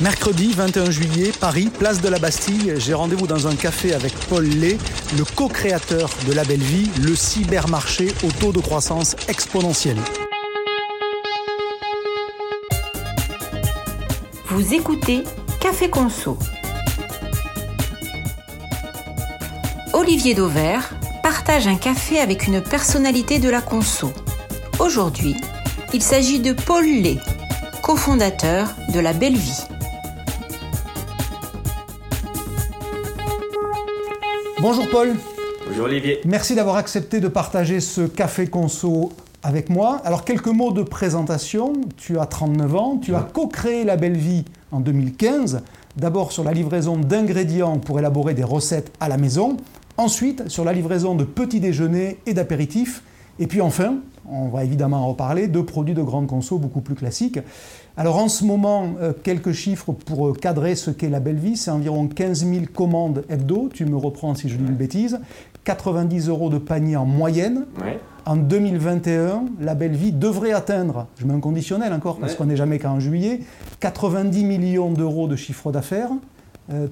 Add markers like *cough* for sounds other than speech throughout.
Mercredi 21 juillet, Paris, place de la Bastille, j'ai rendez-vous dans un café avec Paul Lay, le co-créateur de La Belle Vie, le cybermarché au taux de croissance exponentiel. Vous écoutez Café Conso. Olivier Dauvert partage un café avec une personnalité de la conso. Aujourd'hui, il s'agit de Paul Lay, cofondateur de La Belle Vie. Bonjour Paul. Bonjour Olivier. Merci d'avoir accepté de partager ce café conso avec moi. Alors quelques mots de présentation. Tu as 39 ans, tu as co-créé La Belle Vie en 2015, d'abord sur la livraison d'ingrédients pour élaborer des recettes à la maison, ensuite sur la livraison de petits déjeuners et d'apéritifs, et puis enfin, on va évidemment en reparler, de produits de grande conso beaucoup plus classiques. Alors en ce moment, euh, quelques chiffres pour euh, cadrer ce qu'est la belle vie. C'est environ 15 000 commandes hebdo, tu me reprends si je dis une bêtise. 90 euros de panier en moyenne. En 2021, la belle vie devrait atteindre, je mets un conditionnel encore parce qu'on n'est jamais qu'en juillet, 90 millions d'euros de chiffre d'affaires.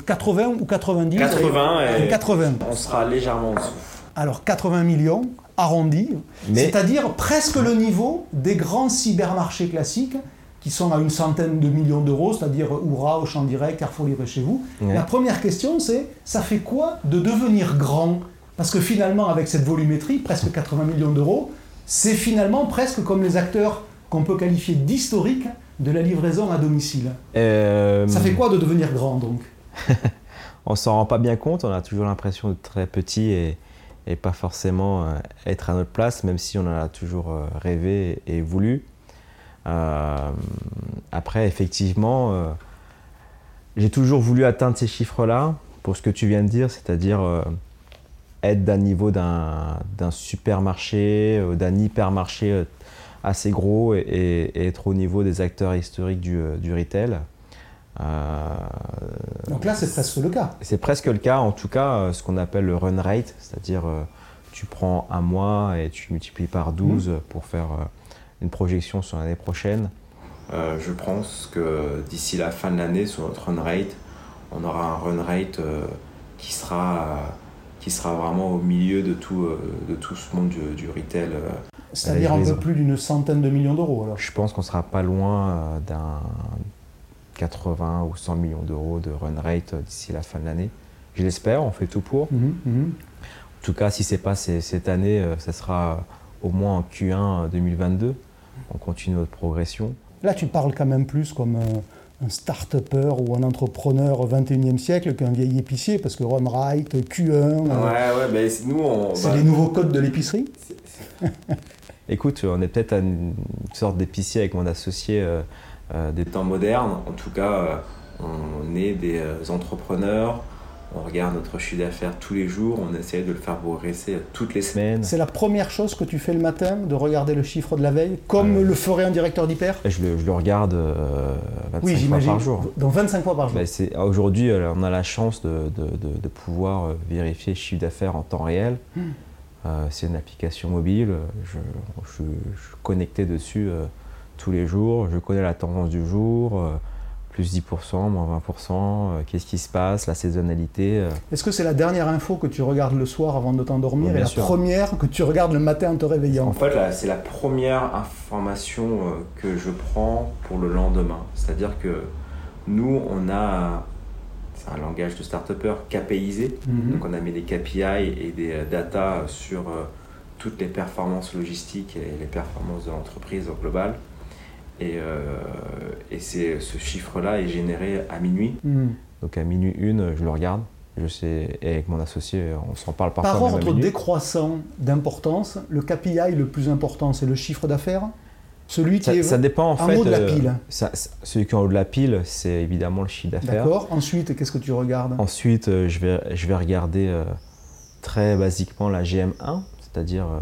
80 euh, ou 90 80 et 80. On sera légèrement en dessous. Alors 80 millions arrondis, c'est-à-dire presque le niveau des grands cybermarchés classiques qui sont à une centaine de millions d'euros, c'est-à-dire Oura, Auchan Direct, Carrefour Livré chez vous. La première question, c'est ça fait quoi de devenir grand? Parce que finalement, avec cette volumétrie, presque 80 millions d'euros, c'est finalement presque comme les acteurs qu'on peut qualifier d'historiques de la livraison à domicile. Euh, ça fait quoi de devenir grand donc? *laughs* On s'en rend pas bien compte, on a toujours l'impression d'être très petit et, pas forcément euh, être à notre place, même si on en a toujours euh, rêvé et voulu. Euh, après, effectivement, j'ai toujours voulu atteindre ces chiffres-là pour ce que tu viens de dire, c'est-à-dire être d'un niveau d'un supermarché, d'un hypermarché assez gros et, être au niveau des acteurs historiques du retail. Donc là, c'est presque le cas. C'est presque le cas, en tout cas, ce qu'on appelle le run rate, c'est-à-dire tu prends un mois et tu multiplies par 12 mmh. pour faire une projection sur l'année prochaine euh, Je pense que d'ici la fin de l'année, sur notre run rate, on aura un run rate euh, qui, sera, qui sera vraiment au milieu de tout, euh, de tout ce monde du, retail. C'est-à-dire un peu plus d'une centaine de millions d'euros alors Je pense qu'on sera pas loin d'un 80 ou 100 millions d'euros de run rate d'ici la fin de l'année. Je l'espère, on fait tout pour. Mhm, mhm. En tout cas, si ce n'est pas cette année, ça sera au moins en Q1 2022 on continue notre progression. Là, tu parles quand même plus comme un, start-upper ou un entrepreneur au 21e siècle qu'un vieil épicier, parce que Run Right, Q1. Ouais, ouais, mais nous, on. C'est les nouveaux codes de l'épicerie *laughs* Écoute, on est peut-être à une sorte d'épicier avec mon associé euh, euh, des temps modernes. En tout cas, euh, on est des entrepreneurs on regarde notre chiffre d'affaires tous les jours, on essaie de le faire progresser toutes les semaines. C'est la première chose que tu fais le matin, de regarder le chiffre de la veille, comme euh, le ferait un directeur d'hyper? je le, je le, regarde 25 euh, fois par jour. Donc 25 fois par jour ben, Aujourd'hui, euh, on a la chance de, de, pouvoir vérifier le chiffre d'affaires en temps réel. Hmm. c'est une application mobile, je, je, suis connecté dessus tous les jours, je connais la tendance du jour plus 10%, moins 20%, euh, qu'est-ce qui se passe, la saisonnalité. Euh. Est-ce que c'est la dernière info que tu regardes le soir avant de t'endormir et la première que tu regardes le matin en te réveillant? En fait, c'est la première information euh, que je prends pour le lendemain. C'est-à-dire que nous, on a, c'est un langage de start-upper KPIsé, mhm. donc on a mis des KPI et des data sur toutes les performances logistiques et les performances de l'entreprise au global. Et, euh, et ce chiffre-là est généré à minuit. Hmm. Donc à minuit une, je le regarde. Je sais, et avec mon associé, on s'en parle parfois. Par ordre décroissant d'importance, le KPI le plus important, c'est le chiffre d'affaires celui qui est ça dépend, en, haut de la euh, pile. celui qui est en haut de la pile, c'est évidemment le chiffre d'affaires. D'accord. Ensuite, qu'est-ce que tu regardes? Ensuite, euh, je, vais, je vais regarder très basiquement la GM1, c'est-à-dire euh,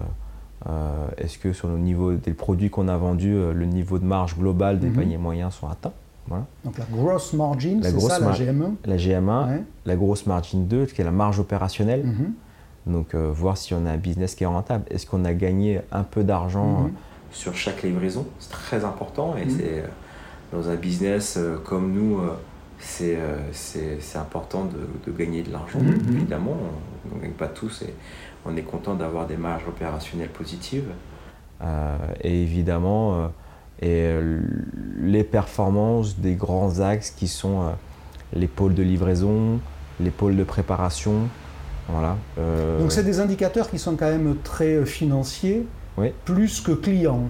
est-ce que sur le niveau des produits qu'on a vendus, euh, le niveau de marge global des mhm. paniers moyens sont atteints? Voilà. Donc la gross margin, c'est ça la GM1 La GM1, la grosse margin 2, qui est la marge opérationnelle. Mhm. Donc voir si on a un business qui est rentable. Est-ce qu'on a gagné un peu d'argent Mhm. sur chaque livraison? C'est très important et c'est dans un business comme nous, c'est important de, de gagner de l'argent. Évidemment, on ne gagne pas tous et on est content d'avoir des marges opérationnelles positives. Euh, et évidemment, euh, et euh, les performances des grands axes qui sont euh, les pôles de livraison, les pôles de préparation. Voilà. Euh, Donc c'est des indicateurs qui sont quand même très financiers, Oui. plus que clients.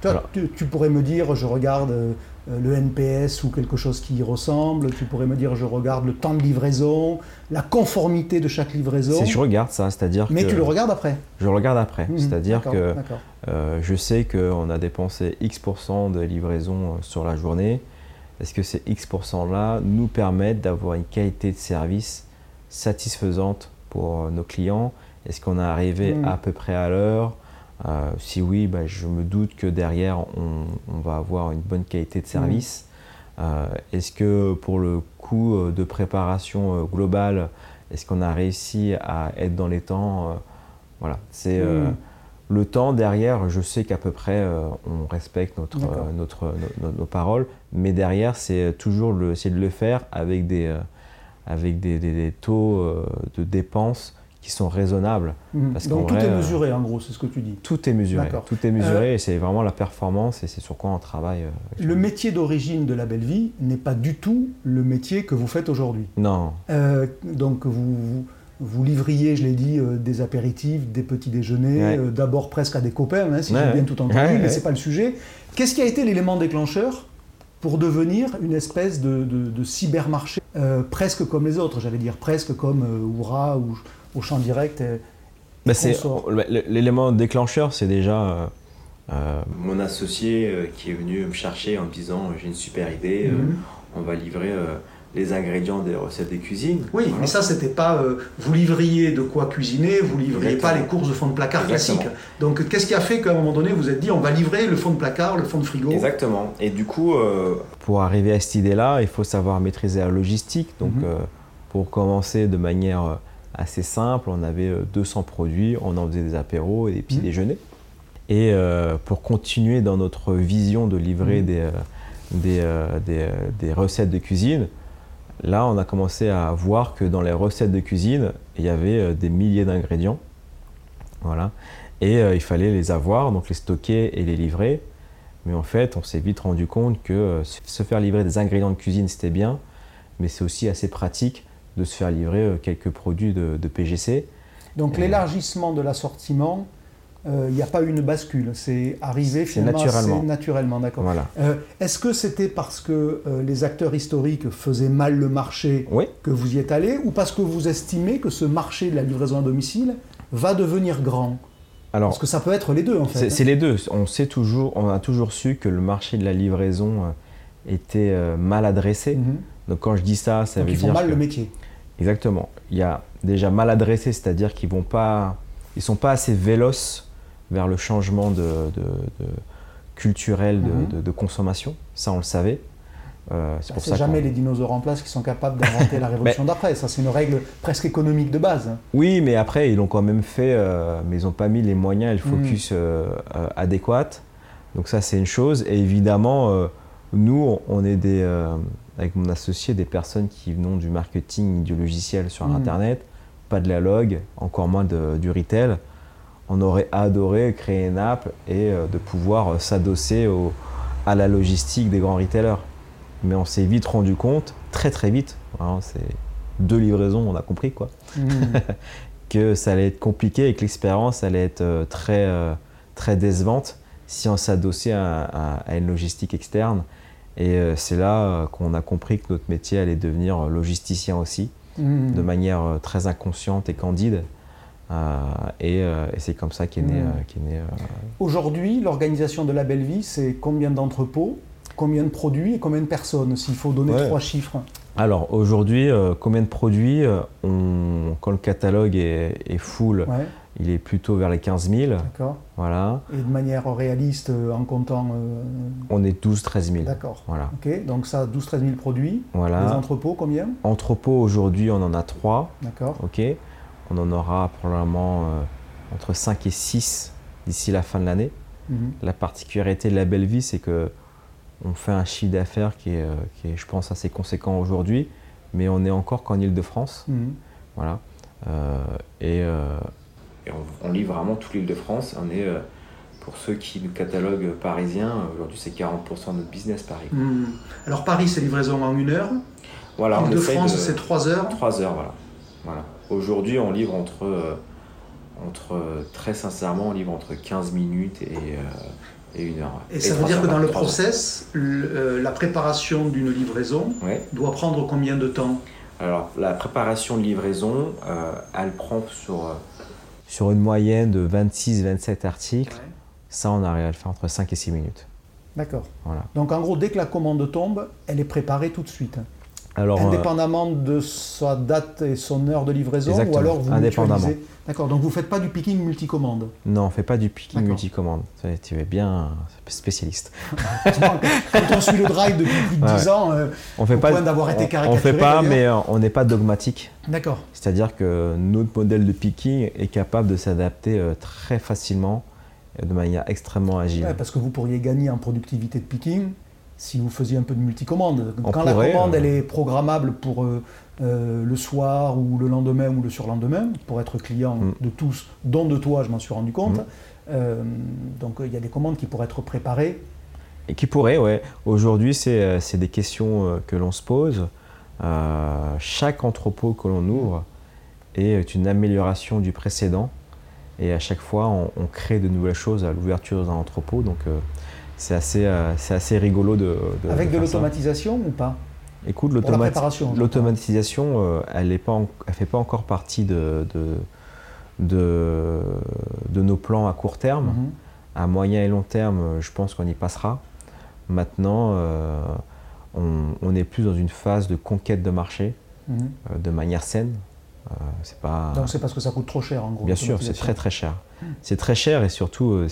Toi, Alors- tu, tu pourrais me dire, je regarde euh, le NPS ou quelque chose qui y ressemble. Tu pourrais me dire, je regarde le temps de livraison, la conformité de chaque livraison. c'est- je regarde ça, c'est-à-dire Mais que tu le regardes après. je le regarde après. Mhm, C'est-à-dire que. Euh, je sais qu'on a dépensé X% de livraison euh, sur la journée. Est-ce que ces X%-là nous permettent d'avoir une qualité de service satisfaisante pour euh, nos clients? Est-ce qu'on est arrivé Mm. à peu près à l'heure? Euh, Si oui, bah, je me doute que derrière, on, on va avoir une bonne qualité de service. Euh, est-ce que pour le coût euh, de préparation globale, est-ce qu'on a réussi à être dans les temps Voilà, c'est... euh, Mm. le temps derrière, je sais qu'à peu près on respecte notre, notre, no- no- nos paroles, mais derrière c'est toujours le, de le faire avec des, avec des, des- des taux de dépenses qui sont raisonnables. Mhm. parce Donc tout vrai, est euh, mesuré, en gros, c'est ce que tu dis. Tout est mesuré, tout est mesuré et c'est vraiment la performance et c'est sur quoi on travaille. euh, Le métier d'origine de la belle vie n'est pas du tout le métier que vous faites aujourd'hui. Non, Euh, donc vous, vous, vous livriez, je l'ai dit, euh, des apéritifs, des petits déjeuners, Ouais. euh, d'abord presque à des copains, hein, si Ouais, j'ai bien tout entendu, Ouais, mais c'est pas le sujet. Qu'est-ce qui a été l'élément déclencheur pour devenir une espèce de, de- de cybermarché, euh, presque comme les autres, j'allais dire, presque comme euh, Oura ou au champ direct Bah, c'est Consort. l'élément déclencheur, c'est déjà euh, euh, mon associé euh, qui est venu me chercher en me disant j'ai une super idée, euh, Mhm. on va livrer euh, les ingrédients des recettes de cuisine. Oui, Voilà. mais ça, c'était pas. euh, vous livriez de quoi cuisiner, vous livriez pas les courses de fond de placard Exactement. classiques. Donc, qu'est-ce qui a fait qu'à un moment donné, vous vous êtes dit, on va livrer le fond de placard, le fond de frigo? Exactement. Et du coup, euh, pour arriver à cette idée-là, il faut savoir maîtriser la logistique. Donc, Mhm. euh, pour commencer de manière euh, assez simple, on avait euh, 200 produits, on en faisait des apéros et des petits Mhm. déjeuners. Et euh, pour continuer dans notre vision de livrer des, euh, des, euh, des, euh, des recettes de cuisine, là, on a commencé à voir que dans les recettes de cuisine, il y avait euh, des milliers d'ingrédients. Voilà. Et euh, il fallait les avoir, donc les stocker et les livrer. Mais en fait, on s'est vite rendu compte que euh, se faire livrer des ingrédients de cuisine, c'était bien, mais c'est aussi assez pratique de se faire livrer euh, quelques produits de, de PGC. Donc, l'élargissement de l'assortiment, euh, il n'y a pas eu une bascule. C'est arrivé finalement naturellement. naturellement, d'accord. Voilà. Euh, Est-ce que c'était parce que euh, les acteurs historiques faisaient mal le marché Oui, que vous y êtes allé, ou parce que vous estimez que ce marché de la livraison à domicile va devenir grand? Alors Parce que ça peut être les deux, en fait. c'est hein. les deux. On, sait toujours, on a toujours su que le marché de la livraison était mal adressé. Mhm. Donc quand je dis ça, ça Donc, veut ils font dire mal que- le métier. Exactement. Il y a déjà mal adressé, c'est-à-dire qu'ils vont pas, ils sont pas assez véloces vers le changement de, de- de- culturel de, Mhm. de- consommation. Ça, on le savait. Euh, c'est Bah, pour ça jamais les dinosaures en place qui sont capables d'inventer la *laughs* révolution d'après. Ça, c'est une règle presque économique de base. Oui, mais après, ils l'ont quand même fait, euh, mais ils n'ont pas mis les moyens et le Mhm. focus euh, euh, adéquat. Donc ça, c'est une chose. Et évidemment, euh, nous, on est des, avec mon associé, des personnes qui venons du marketing, du logiciel sur Mhm. Internet, pas de la log, encore moins de- du retail. On aurait adoré créer une app et euh, de pouvoir euh, s'adosser à la logistique des grands retailers. Mais on s'est vite rendu compte, très très vite, vraiment, c'est deux livraisons, on a compris quoi Mhm. *laughs* que ça allait être compliqué et que l'expérience allait être euh, très, très décevante si on s'adossait à, à- à une logistique externe. Et euh, c'est là euh, qu'on a compris que notre métier allait devenir euh, logisticien aussi, Mhm. de manière très inconsciente et candide. Euh, et et c'est comme ça qu'est né, Mm. euh, qu'est né, Aujourd'hui, l'organisation de la belle vie, c'est combien d'entrepôts, combien de produits et combien de personnes, s'il faut donner Ouais. trois chiffres? Alors aujourd'hui, euh, combien de produits euh, on, Quand le catalogue est, est full, Ouais, il est plutôt vers les 15 000. d'accord. Voilà. Et de manière réaliste, euh, en comptant. On est 12-13 000. D'accord. Voilà. Ok, donc ça, 12-13 000 produits. voilà. Les entrepôts, combien? Entrepôt, aujourd'hui, on en a trois. D'accord. ok on en aura probablement entre 5 et 6 d'ici la fin de l'année. Mhm. La particularité de la belle vie, c'est que on fait un chiffre d'affaires qui est, je pense, assez conséquent aujourd'hui, mais on est encore qu'en Ile-de-France. Mhm. Voilà. et, on, livre vraiment toute l'Île-de-France. On est pour ceux qui nous cataloguent parisiens, aujourd'hui c'est 40% de notre business Paris. Hmm. Alors Paris c'est livraison en une heure. Voilà, de France c'est 3 heures. 3 heures, voilà. voilà. Aujourd'hui on livre entre, euh, entre, très sincèrement, on livre entre 15 minutes et, euh, et une heure. Et, ça veut dire que dans le process, euh, la préparation d'une livraison doit prendre combien de temps? Alors la préparation de livraison, elle prend sur, sur une moyenne de 26-27 articles. Ça, on arrive à le faire entre 5 et 6 minutes. D'accord. Voilà. Donc en gros, dès que la commande tombe, elle est préparée tout de suite. Alors, euh, Indépendamment de sa date et son heure de livraison, ou alors vous Indépendamment. D'accord, donc vous ne faites pas du picking multicommande Non, on ne fait pas du picking multicommande. Tu es bien spécialiste. *laughs* Quand on suit le drive depuis plus de 10 ans, euh, on fait au pas, point d'avoir été caricaturé. On ne fait pas, mais euh, on n'est pas dogmatique. D'accord. C'est-à-dire que notre modèle de picking est capable de s'adapter très facilement de manière extrêmement agile. parce que vous pourriez gagner en productivité de picking si vous faisiez un peu de multicommande. Quand la commande euh, elle est programmable pour euh, euh, le soir ou le lendemain ou le surlendemain, pour être client mm. de tous, dont de toi, je m'en suis rendu compte. Mm. donc il y a des commandes qui pourraient être préparées. Et qui pourraient, ouais. Aujourd'hui, c'est des questions que l'on se pose. chaque entrepôt que l'on ouvre est une amélioration du précédent. Et à chaque fois, on, crée de nouvelles choses à l'ouverture d'un entrepôt. Donc, c'est assez, euh, c'est assez rigolo de. Avec de, l'automatisation ou pas? Écoute, l'automatisation, euh, elle ne fait pas encore partie de, de, de, nos plans à court terme. Mhm. À moyen et long terme, je pense qu'on y passera. Maintenant, on, est plus dans une phase de conquête de marché mhm. de manière saine. Euh, c'est pas... Donc c'est parce que ça coûte trop cher en gros Bien sûr, c'est très très cher. C'est très cher et surtout euh,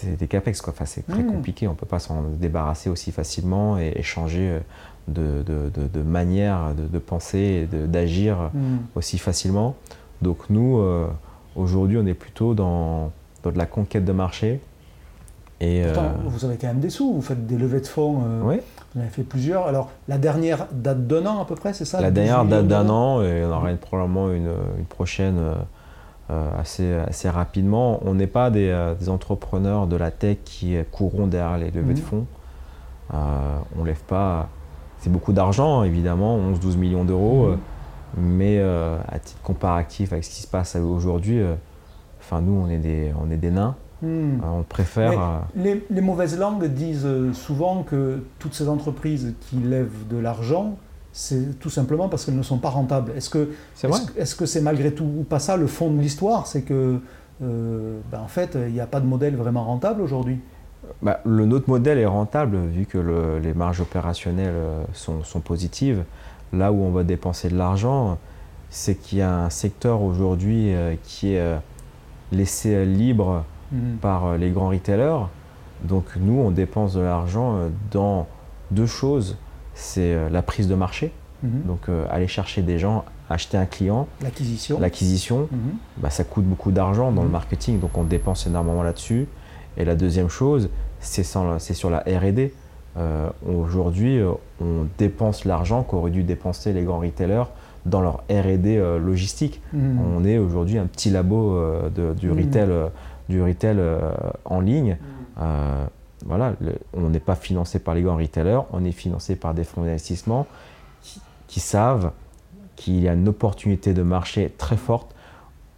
c'est des capex quoi. Enfin, c'est très hmm. compliqué, on ne peut pas s'en débarrasser aussi facilement et, changer de, de, de, manière de, penser et d'agir hmm. aussi facilement. Donc nous, euh, aujourd'hui, on est plutôt dans, dans, de la conquête de marché. Et vous avez quand même des sous, vous faites des levées de fonds. Oui. Vous en avez fait plusieurs. Alors, la dernière date d'un an à peu près, c'est ça? La dernière date d'un an, et on aura probablement une, prochaine euh, euh, assez, assez rapidement. On n'est pas des, euh, entrepreneurs de la tech qui courront derrière les levées de mhm. fonds. on ne lève pas. C'est beaucoup d'argent, évidemment, 11-12 millions d'euros. Mhm. Mais à titre comparatif avec ce qui se passe aujourd'hui, enfin, nous, on est des, on est des nains. Euh, on préfère. Euh, les, mauvaises langues disent euh, souvent que toutes ces entreprises qui lèvent de l'argent, c'est tout simplement parce qu'elles ne sont pas rentables. Est-ce que c'est est -ce c'est malgré tout pas ça le fond de l'histoire? C'est que, ben, en fait, il n'y a pas de modèle vraiment rentable aujourd'hui bah, le, Notre modèle est rentable vu que les marges opérationnelles sont, sont, positives. Là où on va dépenser de l'argent, c'est qu'il y a un secteur aujourd'hui qui est laissé libre Mhm. par euh, les grands retailers. Donc nous, on dépense de l'argent euh, dans deux choses. C'est euh, la prise de marché, mhm. donc aller chercher des gens, acheter un client. L'acquisition. L'acquisition, mhm. bah, ça coûte beaucoup d'argent dans le marketing, donc on dépense énormément là-dessus. Et la deuxième chose, c'est sur la R&D. Aujourd'hui, on dépense l'argent qu'auraient dû dépenser les grands retailers dans leur R&D logistique. On est aujourd'hui un petit labo du retail du retail euh, en ligne. Euh, voilà, on n'est pas financé par les grands retailers, on est financé par des fonds d'investissement qui, savent qu'il y a une opportunité de marché très forte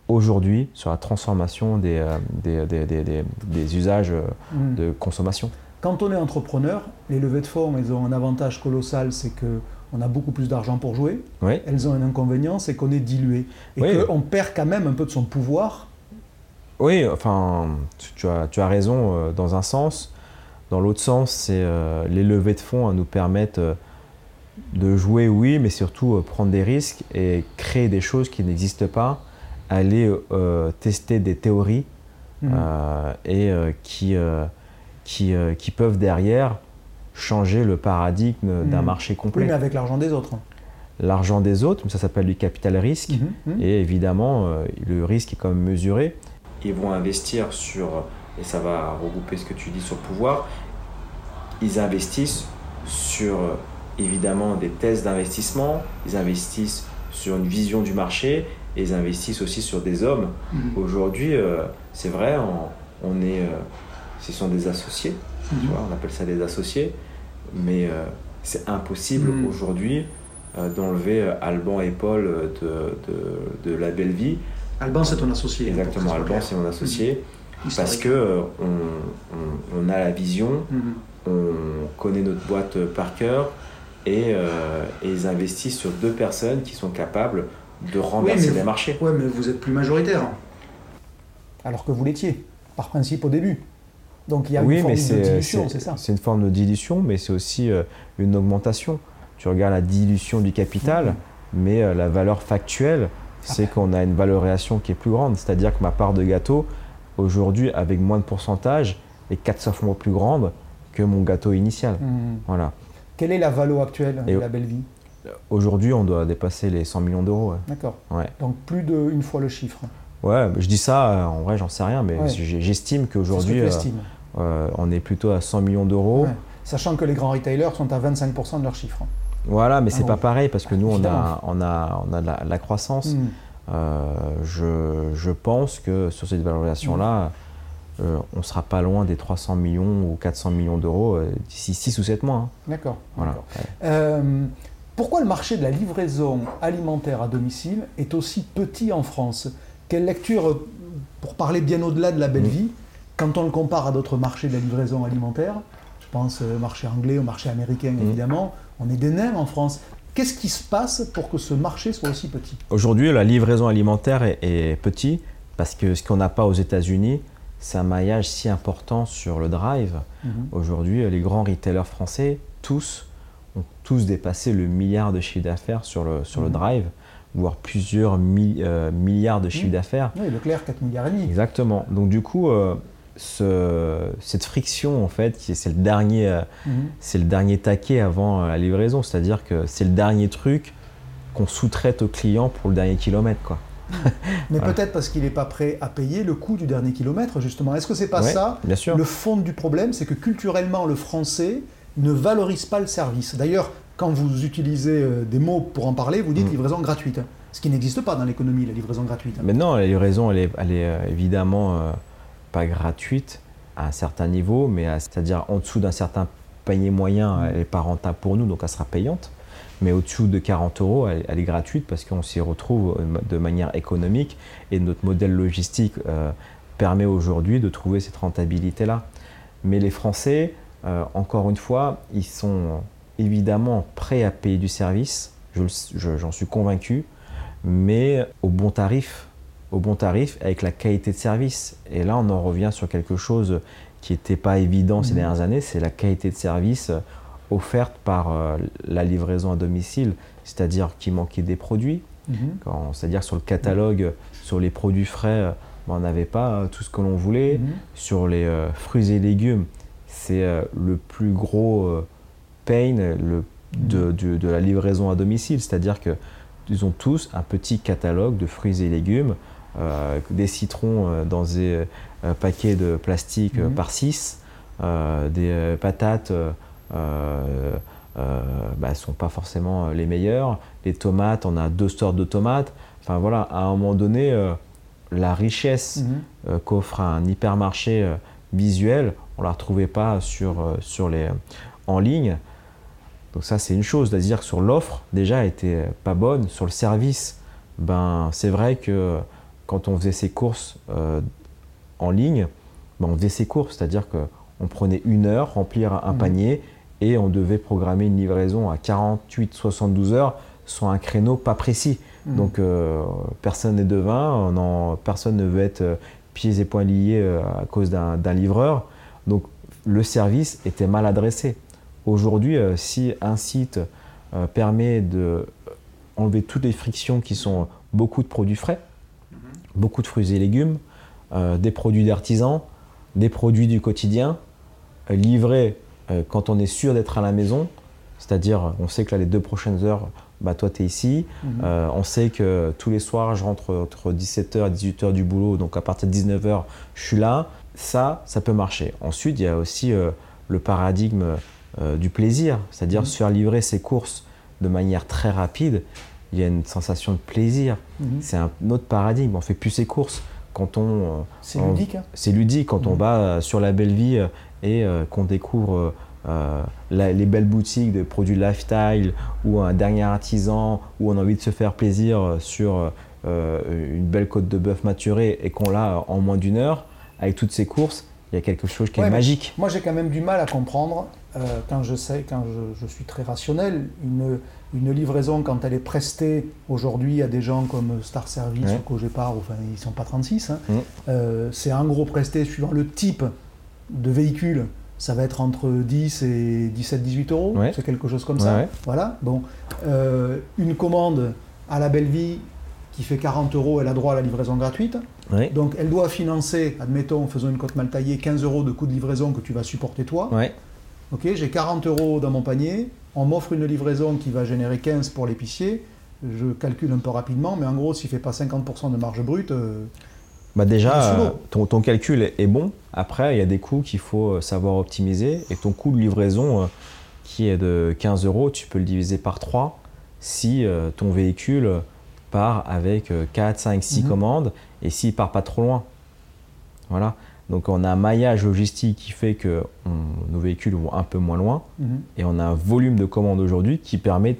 aujourd'hui sur la transformation des, euh, des, des, usages mm. de consommation. Quand on est entrepreneur, les levées de fonds, elles ont un avantage colossal, c'est que on a beaucoup plus d'argent pour jouer. Elles ont un inconvénient, c'est qu'on est dilué. Et qu'on perd quand même un peu de son pouvoir oui, enfin, tu as, tu as raison euh, dans un sens. Dans l'autre sens, c'est euh, les levées de fonds nous permettent euh, de jouer, oui, mais surtout prendre des risques et créer des choses qui n'existent pas, aller tester des théories mmh. et qui, qui, qui, peuvent derrière changer le paradigme d'un mmh. marché complet. Oui, mais avec l'argent des autres. l'argent des autres, ça s'appelle du capital risque. Mhm, mhm. Et évidemment, euh, le risque est quand même mesuré. Ils vont investir sur, et ça va regrouper ce que tu dis sur le pouvoir, ils investissent sur évidemment des tests d'investissement, ils investissent sur une vision du marché et ils investissent aussi sur des hommes. Mhm. Aujourd'hui, euh, c'est vrai, on, on est, euh, ce sont des associés, tu Mhm. vois, on appelle ça des associés, mais euh, c'est impossible Mhm. aujourd'hui euh, d'enlever euh, Alban et Paul euh, de, de, de la belle vie. Alban, c'est ton associé. Exactement, ce soit Alban, c'est mon associé. Parce que euh, on, on- on a la vision, Mhm. on connaît notre boîte euh, par cœur et, euh, et ils investissent sur deux personnes qui sont capables de renverser les marchés. Ouais, mais vous êtes plus majoritaire. Alors que vous l'étiez, par principe au début. Donc il y a oui, une forme de dilution, c'est- ça c'est une forme de dilution, mais c'est aussi euh, une augmentation. Tu regardes la dilution du capital, Mhm. mais euh, la valeur factuelle, c'est qu'on a une valorisation qui est plus grande. C'est-à-dire que ma part de gâteau, aujourd'hui, avec moins de pourcentage, est 400 fois plus grande que mon gâteau initial. Mhm. Voilà. Quelle est la valo actuelle Et- de la belle vie? Aujourd'hui, on doit dépasser les 100 millions d'euros. ouais. D'accord. Ouais. Donc plus d'une fois le chiffre. Ouais, je dis ça, euh, en vrai, j'en sais rien, mais Ouais. j'estime qu'aujourd'hui, euh, euh, on est plutôt à 100 millions d'euros. Sachant que les grands retailers sont à 25% de leur chiffre. Voilà, mais Ah c'est pas pareil parce que nous, on a, on a, on a de la, la croissance. Mhm. Euh, je, je pense que sur cette valorisation-là, euh, on ne sera pas loin des 300 millions ou 400 millions d'euros euh, d'ici 6 ou 7 mois. hein. D'accord. Voilà. Euh, pourquoi le marché de la livraison alimentaire à domicile est aussi petit en France? Quelle lecture, pour parler bien au-delà de la belle vie, quand on le compare à d'autres marchés de la livraison alimentaire, je pense au marché anglais, au marché américain Mm. évidemment, on est des nains en France. Qu'est-ce qui se passe pour que ce marché soit aussi petit Aujourd'hui, la livraison alimentaire est, est petit parce que ce qu'on n'a pas aux États-Unis, c'est un maillage si important sur le drive. Mhm. Aujourd'hui, les grands retailers français, tous, ont tous dépassé le milliard de chiffre d'affaires sur le, sur le Mhm. drive, voire plusieurs mi- euh, milliards de chiffre Mhm. d'affaires. Oui, Leclerc, 4 milliards et demi. Exactement. Donc du coup, euh, ce- cette friction, en fait, qui c'est le dernier, euh, Mhm. c'est le dernier taquet avant euh, la livraison. C'est-à-dire que c'est le dernier truc qu'on sous-traite au client pour le dernier kilomètre, quoi. *laughs* Mais Voilà. peut-être parce qu'il n'est pas prêt à payer le coût du dernier kilomètre, justement. Est-ce que c'est pas Ouais, ça Bien sûr. Le fond du problème, c'est que culturellement, le français ne valorise pas le service. D'ailleurs, quand vous utilisez euh, des mots pour en parler, vous dites Mm. livraison gratuite. Ce qui n'existe pas dans l'économie, la livraison gratuite. Maintenant, la livraison, elle est, elle est, évidemment pas gratuite à un certain niveau, mais c'est-à-dire en dessous d'un certain panier moyen, Mm. elle n'est pas rentable pour nous, donc elle sera payante. Mais au-dessous de 40 euros, elle, elle est gratuite parce qu'on s'y retrouve euh, de manière économique et notre modèle logistique euh, permet aujourd'hui de trouver cette rentabilité-là. Mais les Français, euh, encore une fois, ils sont évidemment prêts à payer du service, je le- je- j'en suis convaincu, mais au bon tarif, au bon tarif avec la qualité de service. Et là, on en revient sur quelque chose qui n'était pas évident ces Mhm. dernières années, c'est la qualité de service euh, offerte par euh, la livraison à domicile, c'est-à-dire qu'il manquait des produits. Quand- c'est-à-dire sur le catalogue, sur les produits frais, euh, on n'avait pas tout ce que l'on voulait. Mhm. Sur les euh, fruits et légumes, c'est euh, le plus gros pain le, de, de- de la livraison à domicile. C'est-à-dire qu'ils ont tous un petit catalogue de fruits et légumes, des citrons euh, dans des euh, paquets de plastique euh, Mhm. par 6, des euh, patates euh, euh, euh, bah, sont pas forcément euh, les meilleures. Les tomates, on a deux sortes de tomates. Enfin voilà, à un moment donné, euh, la richesse Mhm. euh, qu'offre un hypermarché euh, visuel, on ne la retrouvait pas sur, euh, sur les, en ligne. Donc ça, c'est une chose. C'est-à-dire que sur l'offre, déjà, elle était euh, pas bonne. Sur le service, ben, c'est vrai que euh, quand on faisait ses courses euh, en ligne, ben, on faisait ses courses. C'est-à-dire qu'on prenait une heure, remplir un Mhm. panier, et on devait programmer une livraison à 48-72 heures sur un créneau pas précis. Mhm. Donc euh, personne n'est devin, on en- personne ne veut être euh, pieds et poings liés à cause d'un livreur. Donc le service était mal adressé. Aujourd'hui, si un site permet de enlever toutes les frictions qui sont beaucoup de produits frais, beaucoup de fruits et légumes, euh, des produits d'artisans, des produits du quotidien, euh, livrés euh, quand on est sûr d'être à la maison, c'est-à-dire on sait que là, les deux prochaines heures, bah toi tu es ici. Mhm. On sait que tous les soirs, je rentre entre 17h et 18h du boulot, donc à partir de 19h, je suis là. Ça, ça peut marcher. Ensuite, il y a aussi le paradigme du plaisir, c'est-à-dire Mhm. se faire livrer ses courses de manière très rapide. Il y a une sensation de plaisir. Mhm. C'est un autre paradigme. On fait plus ses courses quand on. euh, C'est ludique. hein. c'est ludique quand on Mhm. va euh, sur la belle vie euh, et euh, qu'on découvre euh, la- les belles boutiques de produits lifestyle ou un dernier artisan où on a envie de se faire plaisir sur euh, une belle côte de bœuf maturée et qu'on l'a en moins d'une heure avec toutes ces courses, il y a quelque chose qui Ouais, est magique. Moi, j'ai quand même du mal à comprendre, quand je sais, quand je, je suis très rationnel, une, une livraison, quand elle est prestée aujourd'hui à des gens comme Star Service Ouais. ou Cogépar, enfin, ils sont pas 36, hein, euh, c'est en gros presté suivant le type de véhicule. Ça va être entre 10 et 17-18 euros, Ouais. c'est quelque chose comme ça. Voilà. Bon, Euh, une commande à la belle vie qui fait 40 euros, elle a droit à la livraison gratuite. Oui. Donc elle doit financer, admettons, faisons une cote mal taillée, 15 euros de coût de livraison que tu vas supporter toi. Ok, j'ai 40 euros dans mon panier, on m'offre une livraison qui va générer 15 pour l'épicier. Je calcule un peu rapidement, mais en gros, s'il ne fait pas 50% de marge brute, euh, Bah déjà, euh, ton, ton calcul est- bon. Après, il y a des coûts qu'il faut euh, savoir optimiser. Et ton coût de livraison, euh, qui est de 15 euros, tu peux le diviser par 3 si ton véhicule part avec euh, 4, 5, 6 Mhm. commandes et s'il part pas trop loin. Voilà. Donc on a un maillage logistique qui fait que on- nos véhicules vont un peu moins loin mhm. et on a un volume de commandes aujourd'hui qui permet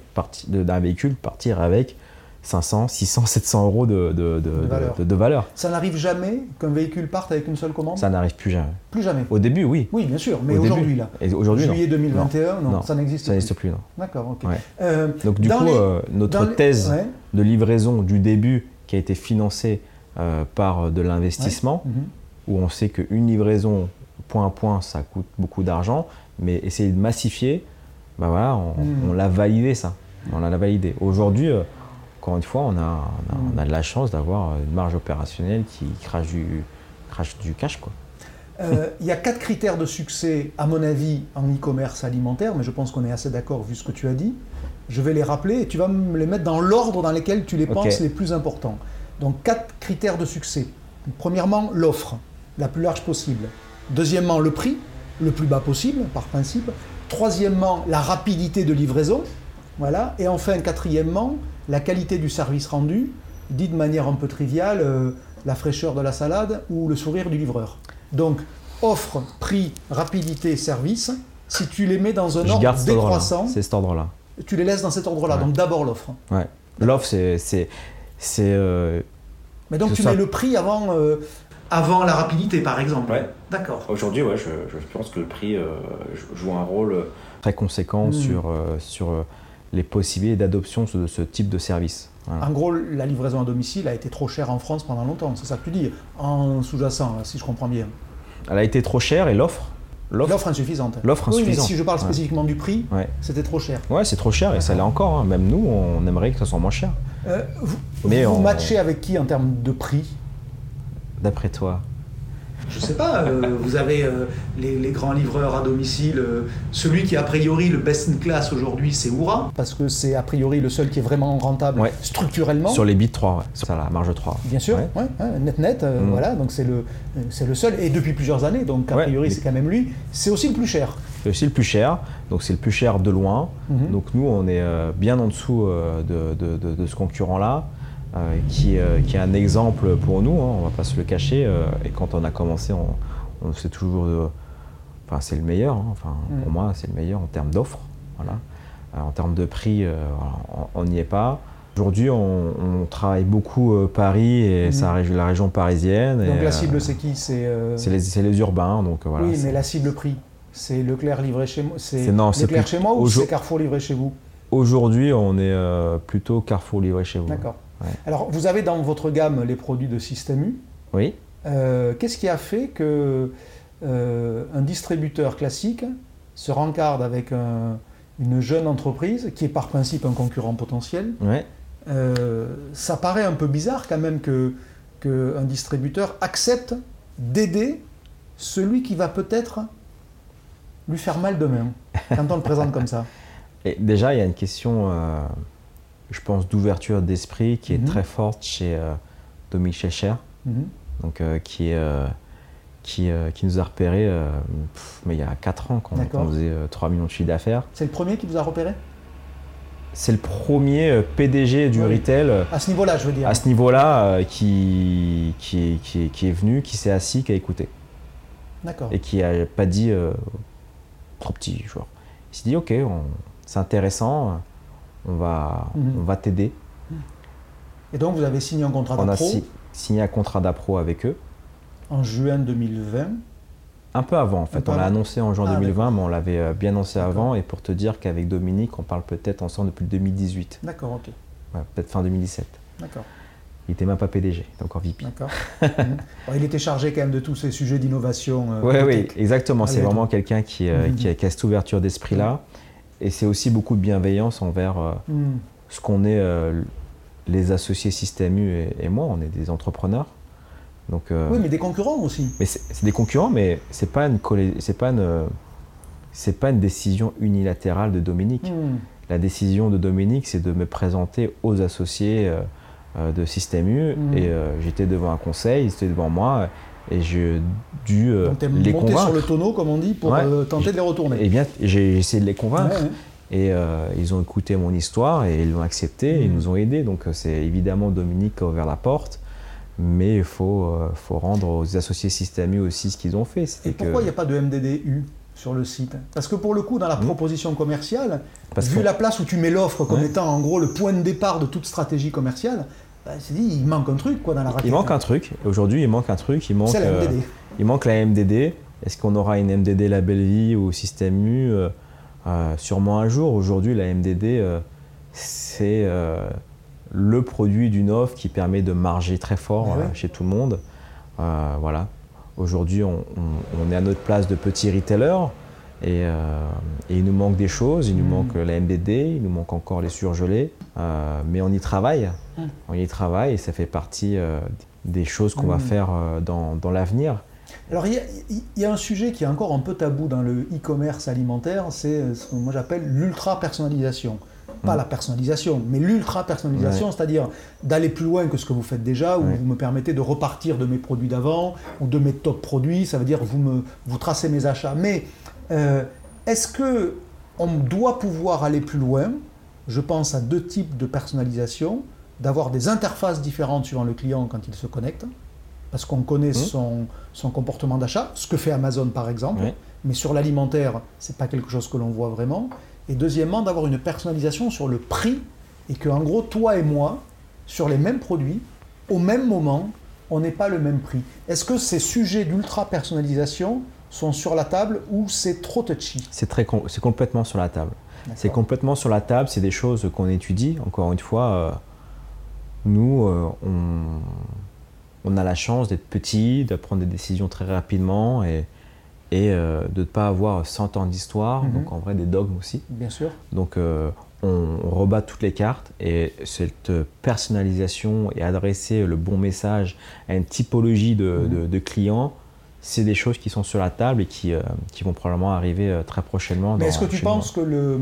d'un véhicule partir avec 500, 600, 700 euros de, de- de- de- valeur. ça n'arrive jamais qu'un véhicule parte avec une seule commande? Ça n'arrive plus jamais. Plus jamais. Au début, oui. Oui, bien sûr, mais Au aujourd'hui, là. Et aujourd'hui, non. Juillet 2021, non, Non, ça n'existe Ça plus. n'existe plus, non. D'accord, ok. Ouais. Euh, Donc du coup, les- euh, notre les- thèse ouais, de livraison du début qui a été financée euh, par de l'investissement, mhm. Où on sait qu'une livraison point à point, ça coûte beaucoup d'argent, mais essayer de massifier, bah voilà, on, Mm. on l'a validé ça. On l'a validé. Aujourd'hui, euh, encore une fois, on a, on a, on a de la chance d'avoir une marge opérationnelle qui crache du, crache du cash. Quoi. Euh, Il y a quatre critères de succès, à mon avis, en e-commerce alimentaire, mais je pense qu'on est assez d'accord vu ce que tu as dit. Je vais les rappeler et tu vas me les mettre dans l'ordre dans lequel tu les penses les plus importants. Donc, quatre critères de succès. Premièrement, l'offre, la plus large possible. Deuxièmement, le prix, le plus bas possible, par principe. Troisièmement, la rapidité de livraison. Voilà. Et enfin, quatrièmement, la qualité du service rendu, dit de manière un peu triviale, euh, la fraîcheur de la salade ou le sourire du livreur. Donc, offre, prix, rapidité, service, si tu les mets dans un Je ordre décroissant, C'est cet ordre-là. tu les laisses dans cet ordre-là. Ouais. Donc d'abord l'offre. Ouais. L'offre, c'est. euh, Mais donc tu ça. mets le prix avant, euh, avant la rapidité, par exemple. Ouais. D'accord. Aujourd'hui, ouais, je, je pense que le prix euh, joue un rôle euh, très conséquent Mm. sur, euh, sur les possibilités d'adoption de ce type de service. Voilà. En gros, la livraison à domicile a été trop chère en France pendant longtemps. C'est ça que tu dis, en sous-jacent, si je comprends bien. Elle a été trop chère et l'offre? L'offre? L'offre insuffisante. L'offre Oui, mais insuffisante. si je parle Ouais. spécifiquement du prix, Ouais. c'était trop cher. Ouais, c'est trop cher et ça l'est encore. hein. Même nous, on aimerait que ça soit moins cher. Euh, vous Mais vous on- matchez avec qui en termes de prix? D'après toi Je sais pas, euh, vous avez euh, les, les grands livreurs à domicile. euh, celui qui est a priori le best in class aujourd'hui, c'est Oura, parce que c'est a priori le seul qui est vraiment rentable Ouais. structurellement. Sur les bits 3, ouais. Sur la marge 3. Bien sûr, Ouais. ouais, ouais, net net, euh, Mm. voilà, donc c'est le, euh, c'est le seul, et depuis plusieurs années, donc a Ouais, priori mais- c'est quand même lui. C'est aussi le plus cher. C'est aussi le plus cher, donc c'est le plus cher de loin. Mhm. Donc nous, on est euh, bien en dessous euh, de, de- de- de ce concurrent-là, euh, qui, euh, qui est un exemple pour nous, hein, on va pas se le cacher. euh, et quand on a commencé, on, on sait toujours... euh, Enfin, c'est le meilleur, hein, enfin, Mhm. pour moi, c'est le meilleur en termes d'offres. Voilà. Euh, en termes de prix, euh, on n'y est pas. Aujourd'hui, on, on travaille beaucoup euh, Paris et Mhm. sa la région parisienne. Donc et, la euh, cible c'est qui? C'est euh, les, les urbains, donc voilà. oui, mais la cible prix, c'est Leclerc livré chez moi, c'est Leclerc plus- chez moi ou c'est Carrefour livré chez vous? Aujourd'hui, on est euh, plutôt Carrefour livré chez vous. D'accord. Ouais. Alors vous avez dans votre gamme les produits de Système U. Oui. Euh, Qu'est-ce qui a fait que euh, un distributeur classique se rencarde avec un- une jeune entreprise qui est par principe un concurrent potentiel? Ouais. Euh, ça paraît un peu bizarre quand même que qu'un distributeur accepte d'aider celui qui va peut-être lui faire mal demain quand on le présente comme ça. *laughs* Et déjà, il y a une question je pense, d'ouverture d'esprit qui est Mhm. très forte chez euh, Dominique Schecher, Mhm. donc, euh, qui, euh, qui, euh, qui nous a repéré euh, pff, mais il y a 4 ans quand on faisait euh, 3 millions de chiffre d'affaires. C'est le premier qui vous a repéré? C'est le premier PDG du Oui. retail À ce niveau-là, je veux dire. à ce niveau-là qui, qui, est, qui, est, qui est venu, qui s'est assis, qui a écouté D'accord. et qui a pas dit trop petit genre. Il s'est dit ok, c'est intéressant, on va, Mhm. on va t'aider. Et donc, vous avez signé un contrat On a d'appro si- signé un contrat d'appro avec eux. en juin 2020. Un peu avant en fait, on l'a annoncé en juin Ah, 2020, mais on l'avait euh, bien annoncé avant. Et pour te dire qu'avec Dominique, on parle peut-être ensemble depuis 2018, D'accord, ok. Ouais, peut-être fin 2017. D'accord. Il était même pas PDG, il était encore VP. D'accord. Mhm. Il était chargé quand même de tous ces sujets d'innovation. euh, Oui, oui, exactement. C'est vraiment quelqu'un qui, euh, Mhm. qui, a, qui a cette ouverture d'esprit-là. Et c'est aussi beaucoup de bienveillance envers euh, Mhm. ce qu'on est, euh, les associés Système U et, et moi. On est des entrepreneurs. Donc, euh, Oui, mais des concurrents aussi. mais c'est des concurrents, mais c'est pas une c'est pas une, c'est pas une décision unilatérale de Dominique. Mhm. La décision de Dominique, c'est de me présenter aux associés de Système U. Mhm. Et j'étais devant un conseil, ils étaient devant moi, et j'ai dû euh, Donc, les monté convaincre. sur le tonneau, comme on dit, pour Ouais. euh, tenter de les retourner. Et bien, j'ai essayé de les convaincre. Ouais, ouais. Et euh, ils ont écouté mon histoire et ils l'ont accepté, et ils Mhm. nous ont aidés. Donc euh, c'est évidemment Dominique qui a ouvert la porte, mais il faut, faut rendre aux associés Système U aussi ce qu'ils ont fait. Et pourquoi il que, n'y a pas de MDDU sur le site? Parce que pour le coup, dans la proposition commerciale, parce vu la place où tu mets l'offre comme étant en gros le point de départ de toute stratégie commerciale, bah, dit, il manque un truc quoi, dans la raquette. il manque un truc. Aujourd'hui, il manque un truc. Il manque, C'est la euh, MDD. il manque la MDD. Est-ce qu'on aura une MDD Label Vie ou Système U Euh, euh, Sûrement un jour. Aujourd'hui, la MDD, euh, c'est euh, le produit d'une offre qui permet de marger très fort euh, ouais. chez tout le monde. Euh, voilà. Aujourd'hui, on, on- on est à notre place de petit retailer et, euh, et il nous manque des choses. Il nous Mm. manque la MDD, il nous manque encore les surgelés, Euh, mais on y travaille. Mm. On y travaille et ça fait partie euh, des choses qu'on va Mm. faire dans, dans l'avenir. Alors il y, a- il y a un sujet qui est encore un peu tabou dans le e-commerce alimentaire, c'est ce que moi j'appelle l'ultra-personnalisation. Pas la personnalisation, mais l'ultra-personnalisation, Ouais. c'est-à-dire d'aller plus loin que ce que vous faites déjà, où Ouais. vous me permettez de repartir de mes produits d'avant ou de mes top produits, ça veut dire vous me vous tracez mes achats. Mais euh, est-ce que on doit pouvoir aller plus loin Je pense à deux types de personnalisation, d'avoir des interfaces différentes suivant le client quand il se connecte, parce qu'on connaît Mhm. son, son comportement d'achat, ce que fait Amazon par exemple, Oui. mais sur l'alimentaire, c'est pas quelque chose que l'on voit vraiment. Et deuxièmement, d'avoir une personnalisation sur le prix, et que en gros, toi et moi, sur les mêmes produits, au même moment, on n'est pas le même prix. Est-ce que ces sujets d'ultra-personnalisation sont sur la table ou c'est trop touchy C'est très com- c'est complètement sur la table. C'est complètement sur la table, c'est des choses qu'on étudie. Encore une fois, euh, nous, euh, on, on a la chance d'être petit, de prendre des décisions très rapidement et, et euh, de ne pas avoir 100 ans d'histoire, Mhm. donc en vrai des dogmes aussi. Bien sûr. Donc on, on rebat toutes les cartes et cette personnalisation et adresser le bon message à une typologie de, Mhm. de- de clients, c'est des choses qui sont sur la table et qui, euh, qui vont probablement arriver euh, très prochainement. Mais est-ce que tu penses que le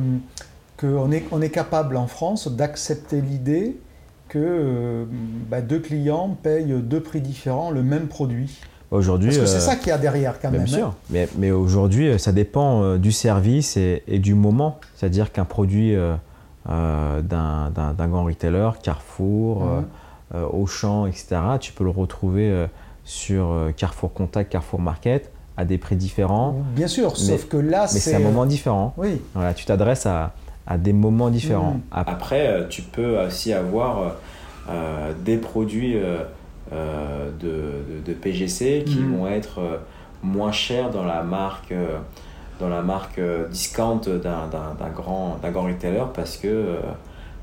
qu'on est, on est capable en France d'accepter l'idée que euh, bah, deux clients payent deux prix différents le même produit? Aujourd'hui, Parce que c'est ça qu'il y a derrière quand bien même. sûr. hein. Mais, mais aujourd'hui, ça dépend du service et, et du moment. C'est-à-dire qu'un produit euh, d'un d'un- d'un grand retailer, Carrefour, euh, Auchan, etc., tu peux le retrouver sur euh, Carrefour Contact, Carrefour Market à des prix différents. Bien sûr, Mais- sauf que là, Mais c'est un moment différent. Oui, Voilà, tu t'adresses à, à des moments différents. Mhm. Après, euh, tu peux aussi avoir euh, des produits euh, de, de- de PGC qui Mhm. vont être euh, moins chers dans la marque, euh, dans la marque euh, discount d'un grand, d'un grand retailer parce que. euh,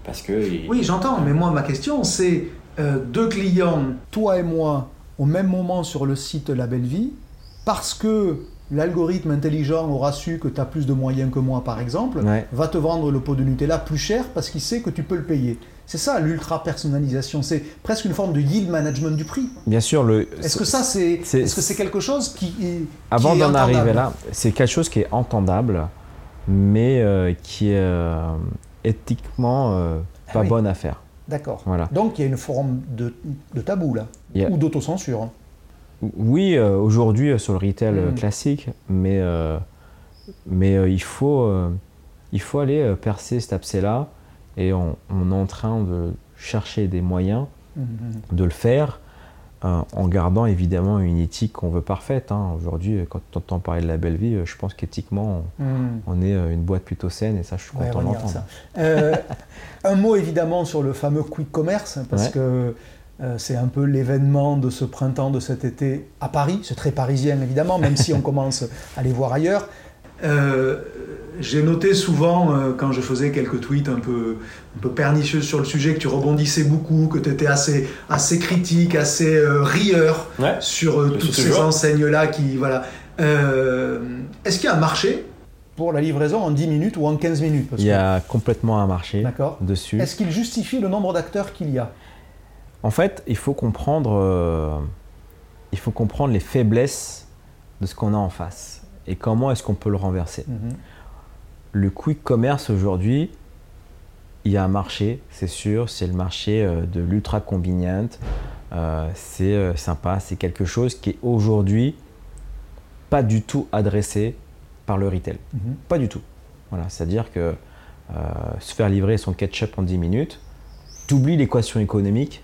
parce que il- oui, j'entends. Mais moi, ma question, c'est euh, deux clients, toi et moi, au même moment sur le site La Belle Vie, parce que l'algorithme intelligent aura su que tu as plus de moyens que moi, par exemple, Ouais. va te vendre le pot de Nutella plus cher parce qu'il sait que tu peux le payer. C'est ça l'ultra-personnalisation. C'est presque une forme de yield management du prix. Bien sûr, le, Est-ce que ça, c'est c'est- est-ce que c'est quelque chose qui est Avant qui est d'en entendable arriver là, c'est quelque chose qui est entendable, mais euh, qui est euh, éthiquement euh, pas oui. bonne à faire. D'accord. Voilà. Donc il y a une forme de, de tabou là, ou d'autocensure. hein. Oui, euh, aujourd'hui euh, sur le retail euh, Mm. classique, mais, euh, mais euh, il, faut, il faut aller percer cet abcès-là et on, on est en train de chercher des moyens Mhm. de le faire en gardant évidemment une éthique qu'on veut parfaite. hein. Aujourd'hui, euh, quand tu entends parler de la belle vie, euh, je pense qu'éthiquement, on, on est euh, une boîte plutôt saine et ça, je suis On content d'entendre. Euh, un mot évidemment sur le fameux quick commerce, parce Ouais. que euh, c'est un peu l'événement de ce printemps, de cet été à Paris. C'est très parisien évidemment, même si on commence à les voir ailleurs. Euh, J'ai noté souvent, euh, quand je faisais quelques tweets un peu, un peu pernicieux sur le sujet, que tu rebondissais beaucoup, que tu étais assez, assez critique, assez euh, rieur Ouais. sur toutes ces enseignes-là qui. Voilà. Est-ce qu'il y a un marché pour la livraison en 10 minutes ou en 15 minutes? Parce Il y que- a complètement un marché dessus. Est-ce qu'il justifie le nombre d'acteurs qu'il y a? En fait, il faut comprendre, il faut comprendre les faiblesses de ce qu'on a en face et comment est-ce qu'on peut le renverser. Le quick commerce aujourd'hui, il y a un marché, c'est sûr, c'est le marché euh, de l'ultra convenient. Euh, c'est euh, sympa, c'est quelque chose qui est aujourd'hui pas du tout adressé par le retail. Mhm. Pas du tout. Voilà, c'est-à-dire que euh, se faire livrer son ketchup en 10 minutes, t'oublies l'équation économique,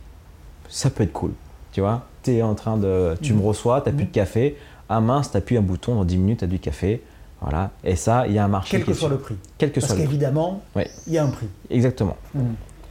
ça peut être cool. Tu vois, tu es en train de. Tu me reçois, tu n'as plus de café. Ah mince, tu appuies un bouton, dans 10 minutes, tu as du café. Voilà. Et ça, il y a un marché. Quel que soit le prix. Quel que Parce soit le prix. qu'évidemment, il y a un prix. Exactement.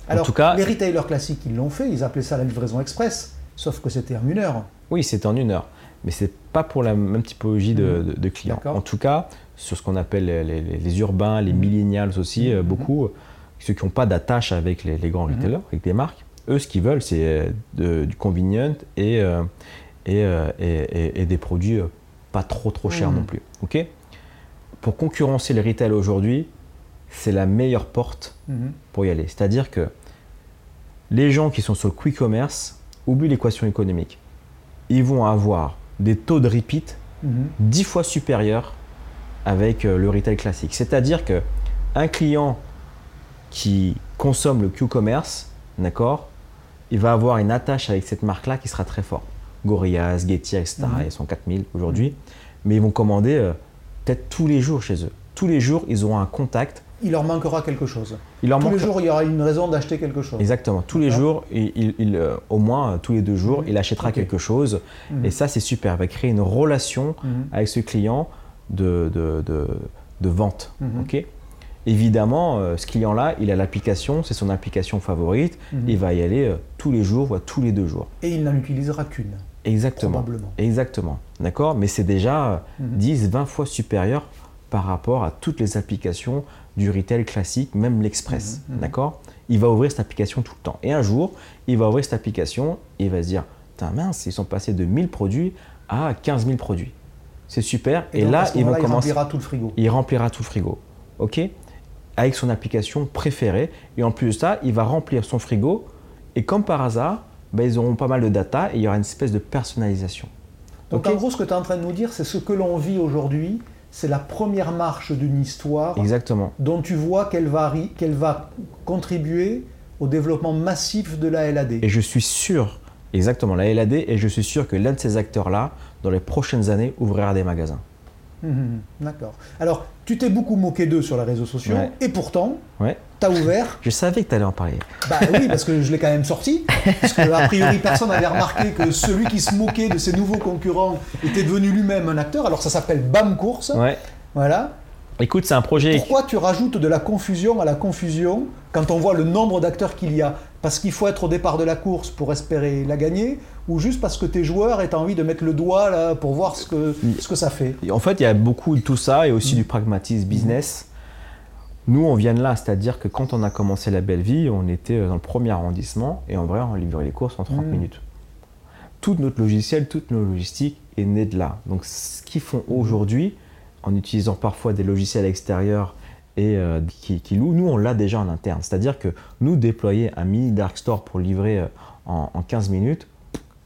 Alors, tout cas- les retailers classiques, ils l'ont fait, ils appelaient ça la livraison express, sauf que c'était en une heure. Oui, c'est en une heure. Mais c'est pas pour la même typologie de, de- de clients. En tout cas, sur ce qu'on appelle les, les- les urbains, les millennials aussi, euh, beaucoup, euh, ceux qui n'ont pas d'attache avec les, les grands retailers, avec les marques, eux, ce qu'ils veulent, c'est euh, du convenient et, euh, et, euh, et- des produits euh, pas trop trop chers Mhm. non plus. Ok? Pour concurrencer les retail aujourd'hui, c'est la meilleure porte Mhm. pour y aller. C'est-à-dire que les gens qui sont sur le quick commerce oublient l'équation économique. Ils vont avoir des taux de repeat Mhm. 10 fois supérieurs avec euh, le retail classique. C'est-à-dire que un client qui consomme le Q-commerce, d'accord, il va avoir une attache avec cette marque-là qui sera très forte. Gorillaz, Getty, etc. Mhm. Ils sont 4000 aujourd'hui. Mais ils vont commander euh, peut-être tous les jours chez eux. Tous les jours, ils auront un contact. Il leur manquera quelque chose. Il leur Tous manque les jours, il y aura une raison d'acheter quelque chose. Exactement. Tous les jours, il, il- il, euh, au moins euh, tous les deux jours, Mhm. il achètera quelque chose. Mhm. Et ça, c'est super. Il va créer une relation avec ce client de, de, de- de vente. Ok Évidemment, euh, ce client-là, il a l'application, c'est son application favorite. Il va y aller euh, tous les jours, voire tous les deux jours. Et il n'en utilisera qu'une, Exactement. probablement. Exactement. D'accord? Mais c'est déjà euh, Mhm. 10, 20 fois supérieur par rapport à toutes les applications du retail classique, même l'Express. Mhm, mhm. D'accord? Il va ouvrir cette application tout le temps. Et un jour, il va ouvrir cette application et il va se dire Putain, mince, ils sont passés de 1000 produits à 15 000 produits. C'est super. Et, donc, là, ils vont il commencer. remplira tout le frigo. Il remplira tout le frigo. OK? Avec son application préférée. Et en plus de ça, il va remplir son frigo. Et comme par hasard, ben, ils auront pas mal de data et il y aura une espèce de personnalisation. Donc en gros, ce que tu es en train de nous dire, c'est ce que l'on vit aujourd'hui, c'est la première marche d'une histoire Exactement. dont tu vois qu'elle va, qu'elle va contribuer au développement massif de la LAD. Et je suis sûr, exactement, la LAD, et je suis sûr que l'un de ces acteurs-là, dans les prochaines années, ouvrira des magasins. Mhm, D'accord. Alors, tu t'es beaucoup moqué d'eux sur les réseaux sociaux, Ouais. et pourtant, Ouais. tu as ouvert. *laughs* Je savais que tu allais en parler. Bah oui, parce que je l'ai quand même sorti. Parce que, a priori, personne n'avait remarqué que celui qui se moquait de ses nouveaux concurrents était devenu lui-même un acteur. Alors, ça s'appelle BAM Course. Ouais. Voilà. Écoute, c'est un projet. Pourquoi tu rajoutes de la confusion à la confusion quand on voit le nombre d'acteurs qu'il y a? Parce qu'il faut être au départ de la course pour espérer la gagner ou juste parce que tes joueurs aient envie de mettre le doigt là pour voir ce que, ce que ça fait? En fait, il y a beaucoup de tout ça et aussi du pragmatisme business. Nous, on vient de là, c'est-à-dire que quand on a commencé la belle vie, on était dans le premier arrondissement et en vrai, on livrait les courses en 30 Mm. minutes. Tout notre logiciel, toute nos logistique est née de là. Donc, ce qu'ils font aujourd'hui, en utilisant parfois des logiciels extérieurs et euh, qui, qui louent, nous, on l'a déjà en interne. C'est-à-dire que nous, déployer un mini dark store pour livrer euh, en, en 15 minutes,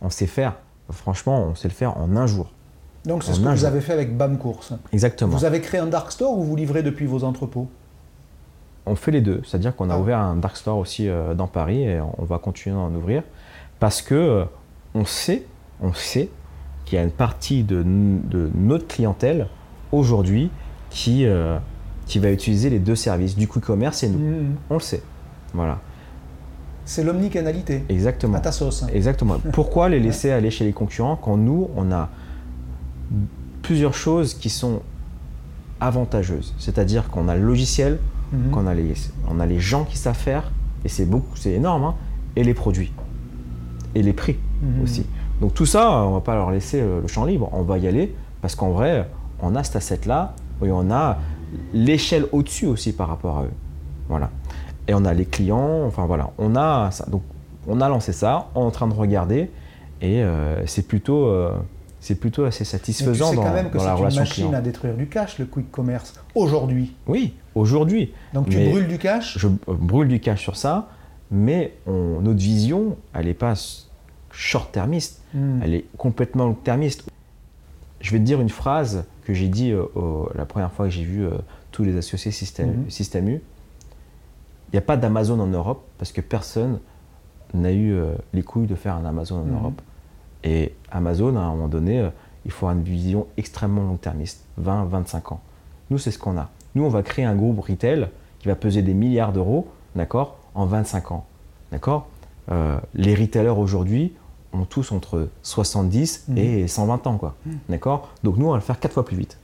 on sait faire. Franchement, on sait le faire en un jour. Donc c'est ce que vous jour. avez fait avec BAM Course. Exactement. Vous avez créé un dark store ou vous livrez depuis vos entrepôts? On fait les deux. C'est-à-dire qu'on a Ah. ouvert un dark store aussi euh, dans Paris et on va continuer à en ouvrir parce que euh, on sait, on sait qu'il y a une partie de notre clientèle aujourd'hui qui, euh, qui va utiliser les deux services, du quick commerce et nous. Mhm. On le sait. Voilà, C'est l'omnicanalité, exactement. à ta sauce. Exactement. Pourquoi les *laughs* laisser aller chez les concurrents quand nous, on a plusieurs choses qui sont avantageuses? C'est-à-dire qu'on a le logiciel, Mhm. qu'on a les, on a les gens qui savent faire, et c'est beaucoup, c'est énorme, hein, et les produits, et les prix Mhm. aussi. Donc tout ça, on va pas leur laisser euh, le champ libre, on va y aller, parce qu'en vrai, on a cet asset-là, et on a l'échelle au-dessus aussi par rapport à eux. Voilà. Et on a les clients, enfin voilà, on a ça. Donc on a lancé ça, on est en train de regarder, et euh, c'est plutôt, euh, c'est plutôt assez Mais tu satisfaisant sais dans, quand même que dans c'est la une relation machine client. à détruire du cash, le quick commerce, aujourd'hui. Oui, aujourd'hui, Donc tu Mais- brûles du cash je euh, brûle du cash sur ça, mais on- notre vision, elle n'est pas short-termiste, Mhm. elle est complètement long-termiste. Je vais te dire une phrase que j'ai dit euh, au- la première fois que j'ai vu euh, tous les associés Système. Système U. Il n'y a pas d'Amazon en Europe parce que personne n'a eu euh, les couilles de faire un Amazon en Mhm. Europe. Et Amazon, à un moment donné, il faut une vision extrêmement long-termiste, 20-25 ans. Nous, c'est ce qu'on a. Nous, on va créer un groupe retail qui va peser des milliards d'euros, d'accord, en 25 ans. D'accord Euh, Les retailers aujourd'hui ont tous entre 70 Mhm. et 120 ans, quoi. D'accord? Donc nous, on va le faire 4 fois plus vite.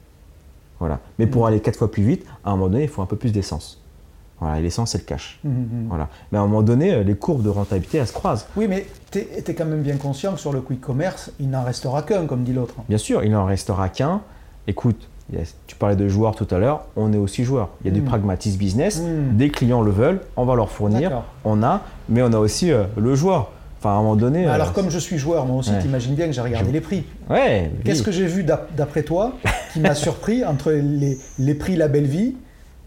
Voilà. Mais pour Mhm. aller 4 fois plus vite, à un moment donné, il faut un peu plus d'essence. Voilà, et l'essence, c'est le cash. Voilà. Mais à un moment donné, euh, les courbes de rentabilité, elles se croisent. Oui, mais tu es, quand même bien conscient que sur le quick commerce, il n'en restera qu'un, comme dit l'autre. Bien sûr, il n'en restera qu'un. Écoute, tu parlais de joueurs tout à l'heure, on est aussi joueurs. Il y a du pragmatisme business, des clients le veulent, on va leur fournir, on a, mais on a aussi euh, le joueur. Enfin, à un moment donné. euh, Alors, comme je suis joueur, moi aussi, Ouais. t'imagines bien que j'ai regardé Je- les prix. Ouais, oui. Qu'est-ce que j'ai vu d'ap- d'après toi qui m'a *laughs* surpris entre les, les prix La Belle Vie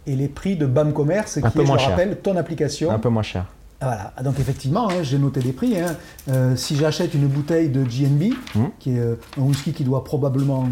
et les prix de BAM Commerce, qui est, je le rappelle, ton application Un peu moins cher. Voilà, donc effectivement, hein, j'ai noté des prix. hein. Euh, si j'achète une bouteille de GNB, Mhm. qui est euh, un whisky qui doit probablement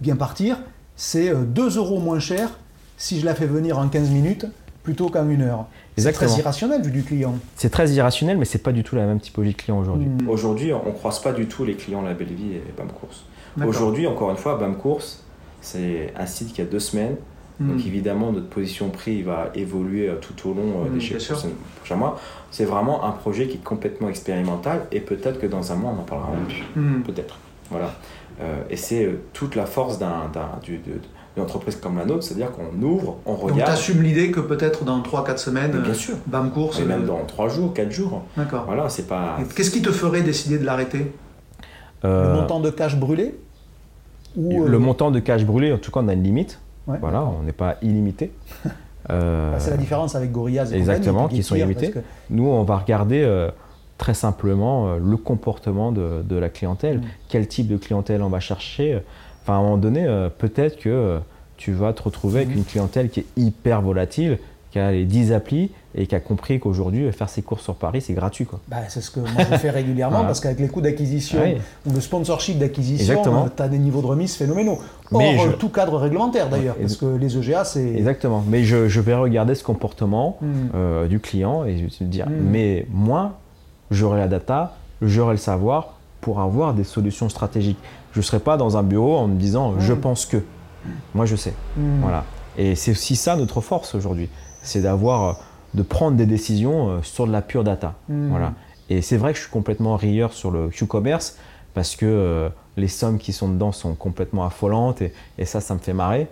bien partir, c'est euh, 2 euros moins cher si je la fais venir en 15 minutes plutôt qu'en une heure. C'est très irrationnel vu du client. C'est très irrationnel, mais c'est pas du tout la même typologie de client aujourd'hui. Mm. Aujourd'hui, on ne croise pas du tout les clients La Belle Vie et BAM Course. Aujourd'hui, encore une fois, BAM Course, c'est un site qui a deux semaines. Mm. Donc évidemment, notre position prix va évoluer euh, tout au long euh, Mm, des sûr. prochains, mois. C'est vraiment un projet qui est complètement expérimental et peut-être que dans un mois, on en parlera même plus. Peut-être. Voilà. Euh, et c'est euh, toute la force d'un, d'un- du- de- d'une entreprise comme la nôtre, c'est-à-dire qu'on ouvre, on Donc tu regarde. assumes l'idée que peut-être dans 3-4 semaines, bien sûr. BAM Course. Et même euh, dans 3 jours, 4 jours. D'accord. Voilà, c'est pas. Qu'est-ce qui te ferait décider de l'arrêter? Euh, Le montant de cash brûlé Ou, le euh, montant de cash brûlé, en tout cas, on a une limite. ouais, Voilà, on n'est pas illimité. Euh, *laughs* Bah, c'est la différence avec Gorillaz et Exactement, qui sont Getir, limités. parce que- Nous, on va regarder euh, très simplement euh, le comportement de, de la clientèle, Mm. quel type de clientèle on va chercher. Enfin, à un moment donné, euh, peut-être que euh, tu vas te retrouver avec Mhm. une clientèle qui est hyper volatile, qui a les 10 applis et qui a compris qu'aujourd'hui, euh, faire ses courses sur Paris, c'est gratuit. Quoi. Bah, c'est ce que moi je fais *laughs* régulièrement Voilà. parce qu'avec les coûts d'acquisition Ouais. ou le sponsorship d'acquisition, tu as des niveaux de remise phénoménaux. Or, Mais je- tout cadre réglementaire d'ailleurs, Ouais, parce que les EGA, c'est. Exactement. Mais je, je vais regarder ce comportement Hmm. euh, du client et je vais me dire, Mm. mais moi, j'aurai la data, j'aurai le savoir pour avoir des solutions stratégiques. Je ne serai pas dans un bureau en me disant, je Mm. pense que. Moi, je sais. Hmm. Voilà. Et c'est aussi ça notre force aujourd'hui, c'est d'avoir, euh, de prendre des décisions euh, sur de la pure data. Voilà. Et c'est vrai que je suis complètement rieur sur le Q-commerce parce que euh, les sommes qui sont dedans sont complètement affolantes et, et ça, ça me fait marrer.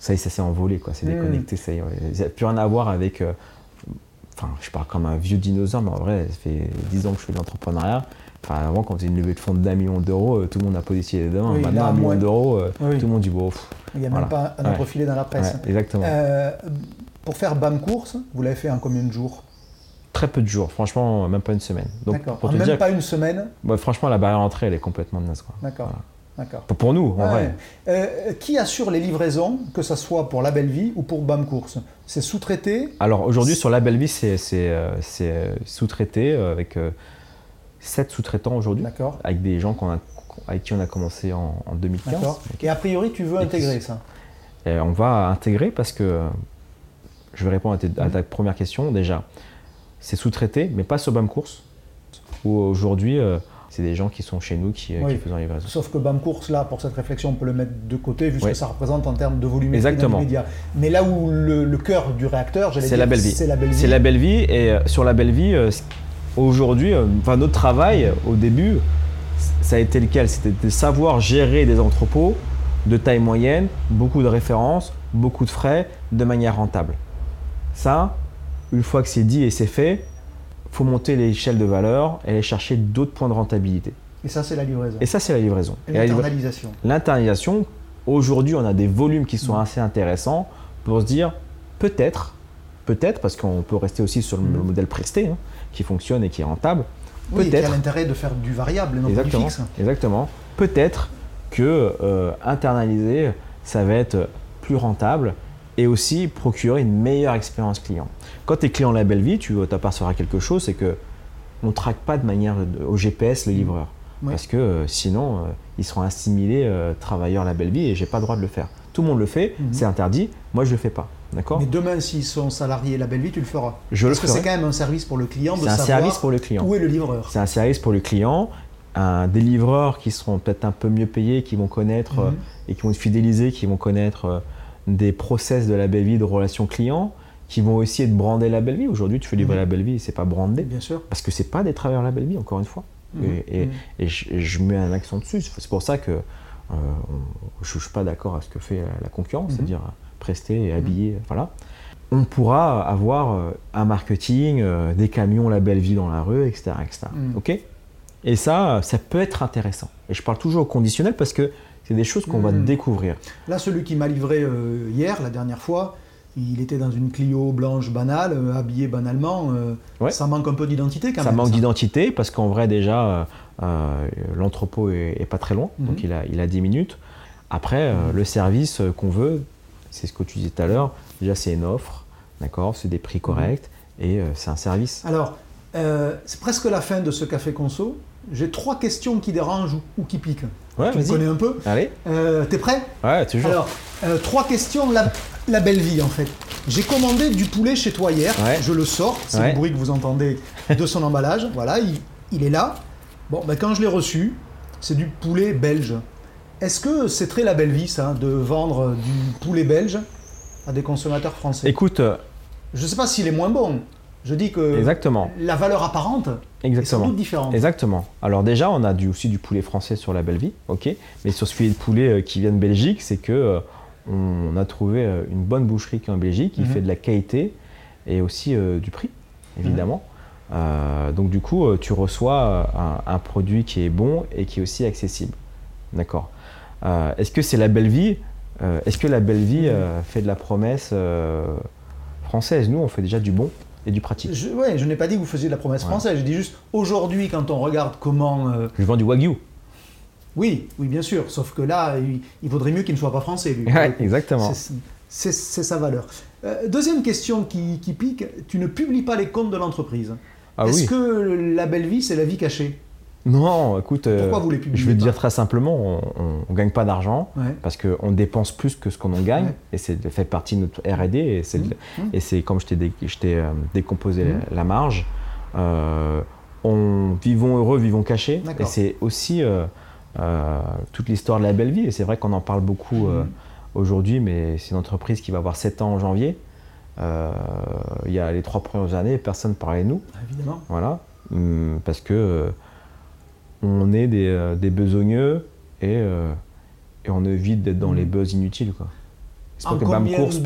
Ça y est, ça s'est envolé, quoi. C'est Mm. déconnecté. Ça y est, ouais. Ça n'a plus rien à voir avec. euh, Enfin, je parle comme un vieux dinosaure, mais en vrai, ça fait 10 ans que je fais de l'entrepreneuriat. Enfin, avant, quand faisait une levée de fonds d'un million d'euros, euh, tout le monde a positionné les deux mains. Oui, Maintenant, un million moins- d'euros, euh, Oui. tout le monde dit bon. pff, Il n'y a Voilà. même pas un autre Ouais. filet dans la presse. ouais, exactement. Euh, pour faire BAM course, vous l'avez fait en combien de jours? Très peu de jours, franchement, même pas une semaine. Donc, D'accord. pour te même dire, pas une semaine? Franchement, la barrière d'entrée, elle est complètement naze. D'accord. Voilà. D'accord. Pour- nous, en Ouais. vrai. Euh, qui assure les livraisons, que ce soit pour la belle vie ou pour BAM course? C'est sous-traité? Alors aujourd'hui, sur la belle vie, c'est c'est, c'est, sous-traité avec 7 sous-traitants aujourd'hui, avec des gens qu'on a, avec qui on a commencé en, en 2015. D'accord. Et a priori, tu veux intégrer qui- ça Et on va intégrer parce que je vais répondre à, ta première question. Déjà, c'est sous-traité, mais pas sur BAM Course, où aujourd'hui, euh, c'est des gens qui sont chez nous qui, euh, Oui. qui font la livraison. Sauf que BAM Course, là, pour cette réflexion, on peut le mettre de côté, vu ce Oui. que ça représente en termes de volume Exactement. immédiat. Mais là où le, le cœur du réacteur, j'allais C'est dire, la belle vie. c'est la belle vie. C'est la belle vie, et euh, sur la belle vie, euh, aujourd'hui, euh, enfin, notre travail, au début, ça a été lequel? C'était de savoir gérer des entrepôts de taille moyenne, beaucoup de références, beaucoup de frais, de manière rentable. Ça, une fois que c'est dit et c'est fait, faut monter l'échelle de valeur et aller chercher d'autres points de rentabilité. Et ça, c'est la livraison. Et ça, c'est la livraison. Et l'internalisation. L'internalisation, aujourd'hui, on a des volumes qui sont Mm. assez intéressants pour se dire peut-être, peut-être, parce qu'on peut rester aussi sur le Mm. modèle presté, hein, qui fonctionne et qui est rentable. Oui, et qui a peut-être. l'intérêt de faire du variable non pas du Exactement. fixe. Exactement. Peut-être que euh, internaliser, ça va être plus rentable et aussi procurer une meilleure expérience client. Quand tu es client la belle vie, tu t'apercevras quelque chose, c'est que on ne traque pas de manière au GPS les livreurs. Oui. Parce que euh, sinon, euh, ils seront assimilés euh, travailleurs la belle vie et j'ai pas le droit de le faire. Tout le monde le fait, Mhm. c'est interdit, moi je le fais pas. D'accord Mais demain, s'ils sont salariés la belle vie, tu le feras. Je le Parce que c'est ferai. quand même un service pour le client de C'est un savoir service pour le client. où est le livreur. C'est un service pour le client. Un, des livreurs qui seront peut-être un peu mieux payés, qui vont connaître euh, Mhm. et qui vont être fidélisés, qui vont connaître euh, des process de la belle vie, de relations clients, qui vont aussi être brandés la belle vie. Aujourd'hui, tu fais livrer Mhm. la belle vie, c'est pas brandé. Bien sûr. Parce que c'est pas des travailleurs la belle vie, encore une fois. Mhm. Et, et- et je, et je mets un accent dessus. C'est pour ça que euh, on- je ne suis pas d'accord à ce que fait la, concurrence, c'est-à-dire prester et habiller. Voilà. On pourra avoir euh, un marketing, euh, des camions la belle vie dans la rue, etc. etc. Ok? Et ça, ça peut être intéressant. Et je parle toujours au conditionnel parce que c'est des choses qu'on va Mhm. découvrir. Là, celui qui m'a livré euh, hier, la dernière fois, il était dans une Clio blanche banale, euh, habillé banalement. euh, Ouais. Ça manque un peu d'identité quand Ça même. manque d'identité parce qu'en vrai déjà l'entrepôt est, est pas très loin, donc il a, il a 10 minutes. Après le service qu'on veut, c'est ce que tu disais tout à l'heure. Déjà c'est une offre, d'accord, c'est des prix corrects et euh, c'est un service. Alors, euh, c'est presque la fin de ce café conso. J'ai trois questions qui dérangent ou, ou qui piquent. Ouais, tu me connais un peu. Allez, Euh, T'es prêt? Ouais, toujours. Alors, trois questions. La, la belle vie, en fait. J'ai commandé du poulet chez toi hier. Ouais. Je le sors. C'est Ouais. le bruit que vous entendez de son emballage. Voilà, il, il est là. Bon, ben, quand je l'ai reçu, c'est du poulet belge. Est-ce que c'est très la belle vie, ça, de vendre du poulet belge à des consommateurs français? Écoute, euh, Je ne sais pas s'il est moins bon. Je dis que exactement, la valeur apparente est sans exactement. doute différente. Exactement. Alors déjà, on a du, aussi du poulet français sur la belle vie, ok. Mais sur ce filet de poulet euh, qui vient de Belgique, c'est que euh, on a trouvé une bonne boucherie qui est en Belgique, qui Mhm. fait de la qualité et aussi euh, du prix, évidemment. Euh, donc du coup, tu reçois un, un produit qui est bon et qui est aussi accessible. D'accord. Euh, Est-ce que c'est la belle vie Euh, Est-ce que la belle vie euh, fait de la promesse française? Nous, on fait déjà du bon et du pratique. Je, ouais, je n'ai pas dit que vous faisiez de la promesse française. Je dis juste aujourd'hui, quand on regarde comment. Je vends du wagyu. oui, oui, bien sûr. Sauf que là, il, il vaudrait mieux qu'il ne soit pas français, lui. *laughs* Ouais, exactement. C'est- sa valeur. Deuxième question qui, qui pique tu ne publies pas les comptes de l'entreprise. Ah Est-ce oui. que la belle vie, c'est la vie cachée? Non, écoute, euh, Pourquoi vous les publiez je vais te dire très simplement, on ne gagne pas d'argent Ouais. parce qu'on dépense plus que ce qu'on en gagne Ouais. et c'est fait partie de notre R&D et c'est Mmh, mmh. et c'est comme je t'ai dé- euh, décomposé Mmh. la, marge. euh, on vivons heureux, vivons cachés et c'est aussi euh, toute l'histoire de la belle vie et c'est vrai qu'on en parle beaucoup Mmh. aujourd'hui, mais c'est une entreprise qui va avoir 7 ans en janvier. Il y a les trois premières années, personne ne parlait de nous. Évidemment. Voilà, parce que on est des, euh, des besogneux et, euh, et on évite d'être dans Mm. les buzz inutiles. Quoi. En que combien course,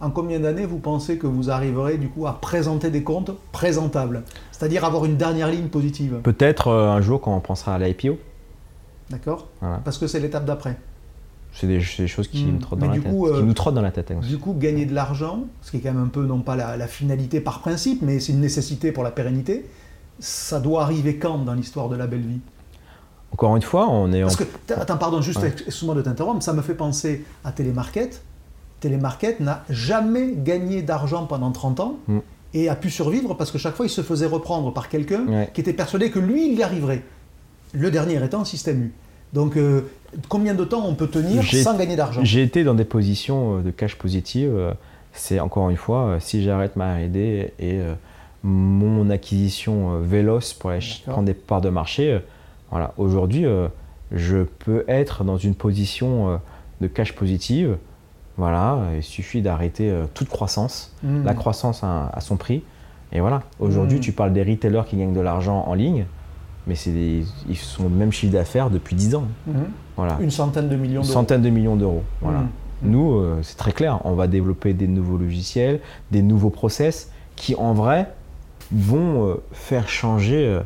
en combien d'années vous pensez que vous arriverez du coup à présenter des comptes présentables? C'est-à-dire avoir une dernière ligne positive? Peut-être euh, un jour quand on pensera à l'IPO. D'accord Voilà. Parce que c'est l'étape d'après. C'est des, choses qui, Mm. me trottent Mais dans la tête, euh, qui nous trottent dans la tête. hein. Du coup, gagner de l'argent, ce qui est quand même un peu, non pas la, la finalité par principe, mais c'est une nécessité pour la pérennité, ça doit arriver quand dans l'histoire de la belle vie? Encore une fois, on est en... Parce que, t- attends, pardon, juste, Ouais. excuse-moi de t'interrompre, ça me fait penser à Télémarket. Télémarket n'a jamais gagné d'argent pendant 30 ans Mm. et a pu survivre parce que chaque fois il se faisait reprendre par quelqu'un Ouais. qui était persuadé que lui, il y arriverait. Le dernier étant Système U. Donc, euh, combien de temps on peut tenir sans gagner d'argent? J'ai été dans des positions euh, de cash positive. euh, c'est encore une fois, si j'arrête ma RD et mon acquisition véloce pour aller prendre des parts de marché, voilà, aujourd'hui, je peux être dans une position de cash positive. Voilà, il suffit d'arrêter toute croissance. Mmh. La croissance a, son prix. Et voilà, aujourd'hui, mmh. tu parles des retailers qui gagnent de l'argent en ligne mais des, ils sont le même chiffre d'affaires depuis 10 ans. Mhm. Voilà. Une centaine de millions d'euros. Une centaine de millions d'euros. Voilà. Nous, euh, c'est très clair, on va développer des nouveaux logiciels, des nouveaux process qui, en vrai, vont euh, faire changer euh,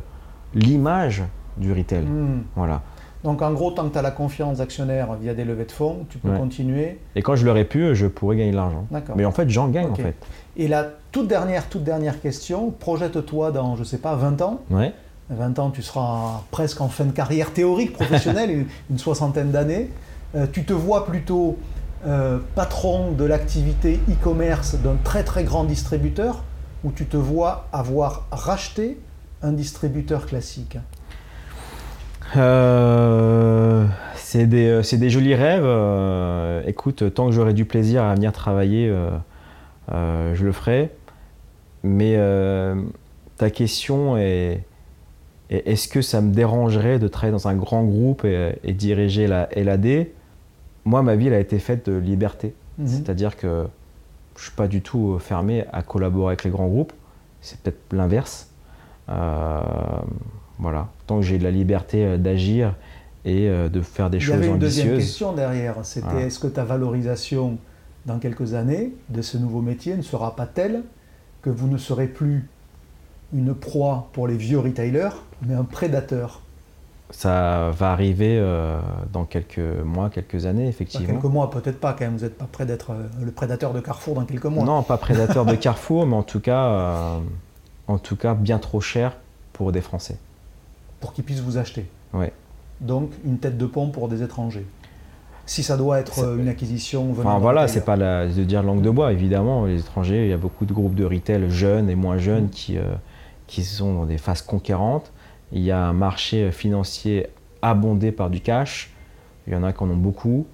l'image du retail. Mhm. Voilà. Donc en gros, tant que tu as la confiance d'actionnaires via des levées de fonds, tu peux continuer. Et quand je l'aurais pu, je pourrais gagner de l'argent. Mais en fait, j'en gagne en fait. Et la toute dernière, toute dernière question, projette-toi dans, je sais pas, 20 ans. Ouais. 20 ans, tu seras presque en fin de carrière théorique professionnelle, *laughs* une, soixantaine d'années. Euh, tu te vois plutôt euh, patron de l'activité e-commerce d'un très très grand distributeur ou tu te vois avoir racheté un distributeur classique? Euh, C'est des, des, jolis rêves. écoute, tant que j'aurai du plaisir à venir travailler, je le ferai. Mais ta question est, est-ce que ça me dérangerait de travailler dans un grand groupe et, diriger la LAD Moi, ma vie, elle a été faite de liberté. Mhm. C'est-à-dire que je ne suis pas du tout fermé à collaborer avec les grands groupes. C'est peut-être l'inverse. Euh, voilà. Tant que j'ai de la liberté euh, d'agir et euh, de faire des choses ambitieuses. Il y avait une deuxième question derrière. C'était est-ce que ta valorisation dans quelques années de ce nouveau métier ne sera pas telle que vous ne serez plus une proie pour les vieux retailers, mais un prédateur. Ça va arriver euh, dans quelques mois, quelques années, effectivement. quelques mois, peut-être pas, quand même. Vous n'êtes pas prêt d'être euh, le prédateur de Carrefour dans quelques mois. Non, pas prédateur de *laughs* Carrefour, mais en tout, cas, euh, en tout cas, bien trop cher pour des Français. Pour qu'ils puissent vous acheter. Oui. Donc, une tête de pont pour des étrangers si ça doit être une acquisition. Enfin voilà, c'est pas de dire langue de bois, évidemment. Les étrangers, il y a beaucoup de groupes de retail jeunes et moins jeunes mm. qui, qui sont dans des phases conquérantes. Il y a un marché financier abondé par du cash. Il y en a qui en ont beaucoup.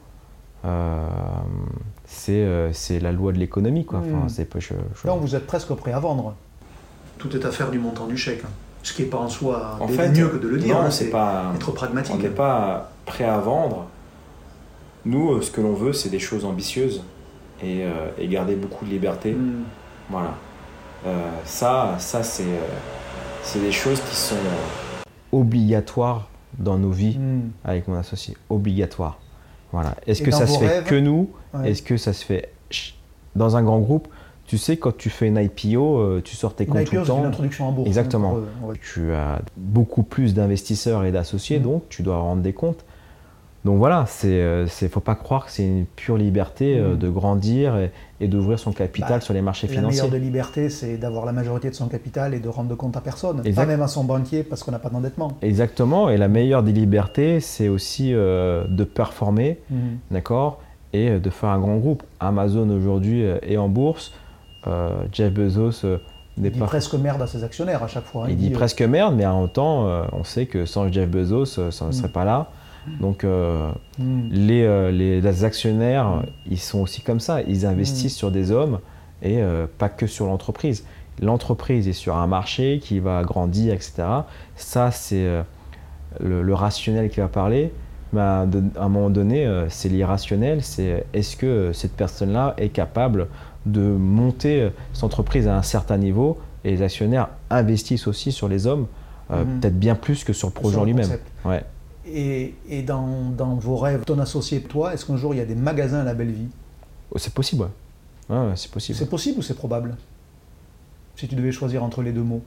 Euh, euh, c'est la loi de l'économie. Quoi. Enfin, hmm. vous êtes presque prêt à vendre. Tout est affaire du montant du chèque. Hein. Ce qui n'est pas en soi en fait, mieux que de le dire. Non, hein, c'est pas être pragmatique. On n'est pas prêt à vendre. Nous, euh, ce que l'on veut, c'est des choses ambitieuses et, et, garder beaucoup de liberté. Hmm. Voilà. Euh, ça, ça euh, c'est des choses qui sont obligatoires dans nos vies hmm. avec mon associé. Obligatoire. Voilà. Est-ce que ça se fait que nous Est-ce que ça se fait dans un grand groupe tu sais, quand tu fais une IPO, euh, tu sors tes comptes tout le temps. Une introduction en bourse. Exactement. Tu as beaucoup plus d'investisseurs et d'associés, hmm. donc tu dois rendre des comptes. Donc voilà, il ne euh, faut pas croire que c'est une pure liberté euh, mm. de grandir et, d'ouvrir son capital bah, sur les marchés financiers. La meilleure de liberté, c'est d'avoir la majorité de son capital et de rendre compte à personne, pas même à son banquier parce qu'on n'a pas d'endettement. Exactement, et la meilleure des libertés, c'est aussi euh, de performer, mm. d'accord, et de faire un grand groupe. Amazon aujourd'hui est en bourse, Jeff Bezos il dit presque merde à ses actionnaires à chaque fois. Hein. Il, dit, presque merde, mais en même temps, on sait que sans Jeff Bezos, ça ne mm. serait pas là. Donc euh, hmm. euh, les, actionnaires, ils sont aussi comme ça, ils investissent hmm. sur des hommes et euh, pas que sur l'entreprise. L'entreprise est sur un marché qui va grandir, etc. Ça, c'est le, rationnel qui va parler. Mais à, un moment donné, c'est l'irrationnel, c'est est-ce que cette personne-là est capable de monter cette entreprise à un certain niveau? Et les actionnaires investissent aussi sur les hommes, hmm. peut-être bien plus que sur le projet en lui-même. Ouais. Et, dans, vos rêves, ton associé et toi, est-ce qu'un jour il y a des magasins à la belle vie? Oh, C'est possible, ouais. c'est possible. C'est possible ou c'est probable? Si tu devais choisir entre les deux mots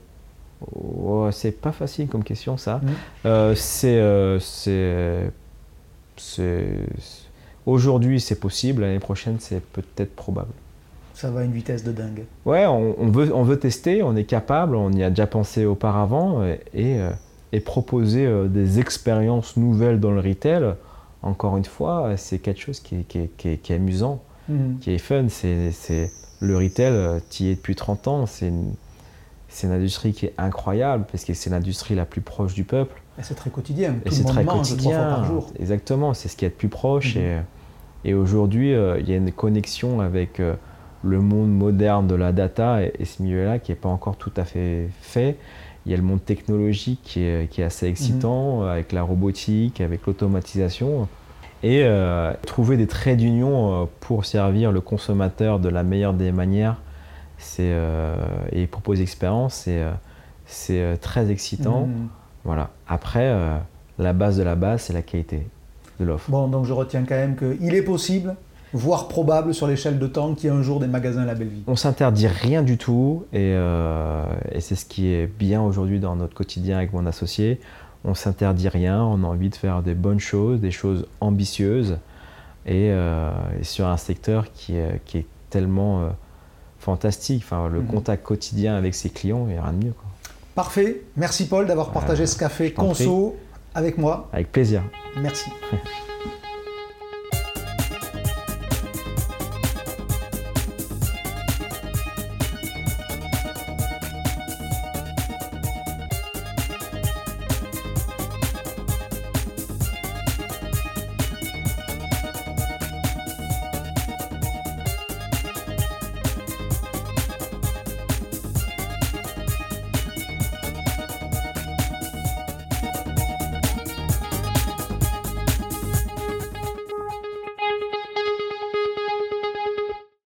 oh, C'est pas facile comme question, ça. Mmh. Euh, euh, c'est. Aujourd'hui, c'est possible. L'année prochaine, c'est peut-être probable. Ça va à une vitesse de dingue. Ouais, on, veut, on veut tester, on est capable, on y a déjà pensé auparavant. Et. Euh, et proposer euh, des expériences nouvelles dans le retail, encore une fois, c'est quelque chose qui, est amusant, mhm. qui est fun. C'est, le retail, euh, tu y es depuis 30 ans, c'est une, une, industrie qui est incroyable parce que c'est l'industrie la plus proche du peuple. Et c'est très quotidien. Tout et c'est très quotidien. Fois par jour. Exactement, c'est ce qui est le plus proche. Mhm. Et, et aujourd'hui, euh, il y a une connexion avec le monde moderne de la data et, ce milieu-là qui n'est pas encore tout à fait fait. Il y a le monde technologique qui est, assez excitant, mhm. avec la robotique, avec l'automatisation. Et euh, trouver des traits d'union euh, pour servir le consommateur de la meilleure des manières euh, et proposer expérience, c'est très excitant. Mhm. Voilà. Après, la base de la base, c'est la qualité de l'offre. Bon, donc je retiens quand même qu'il est possible voire probable sur l'échelle de temps qu'il y ait un jour des magasins La Belle Vie On s'interdit rien du tout euh, et, c'est ce qui est bien aujourd'hui dans notre quotidien avec mon associé. On s'interdit rien, on a envie de faire des bonnes choses, des choses ambitieuses et, euh, sur un secteur qui est, tellement euh, fantastique. Enfin, le mhm. contact quotidien avec ses clients, il n'y a rien de mieux. Parfait. Merci Paul d'avoir partagé ce café conso avec moi. Avec plaisir. Merci. *laughs*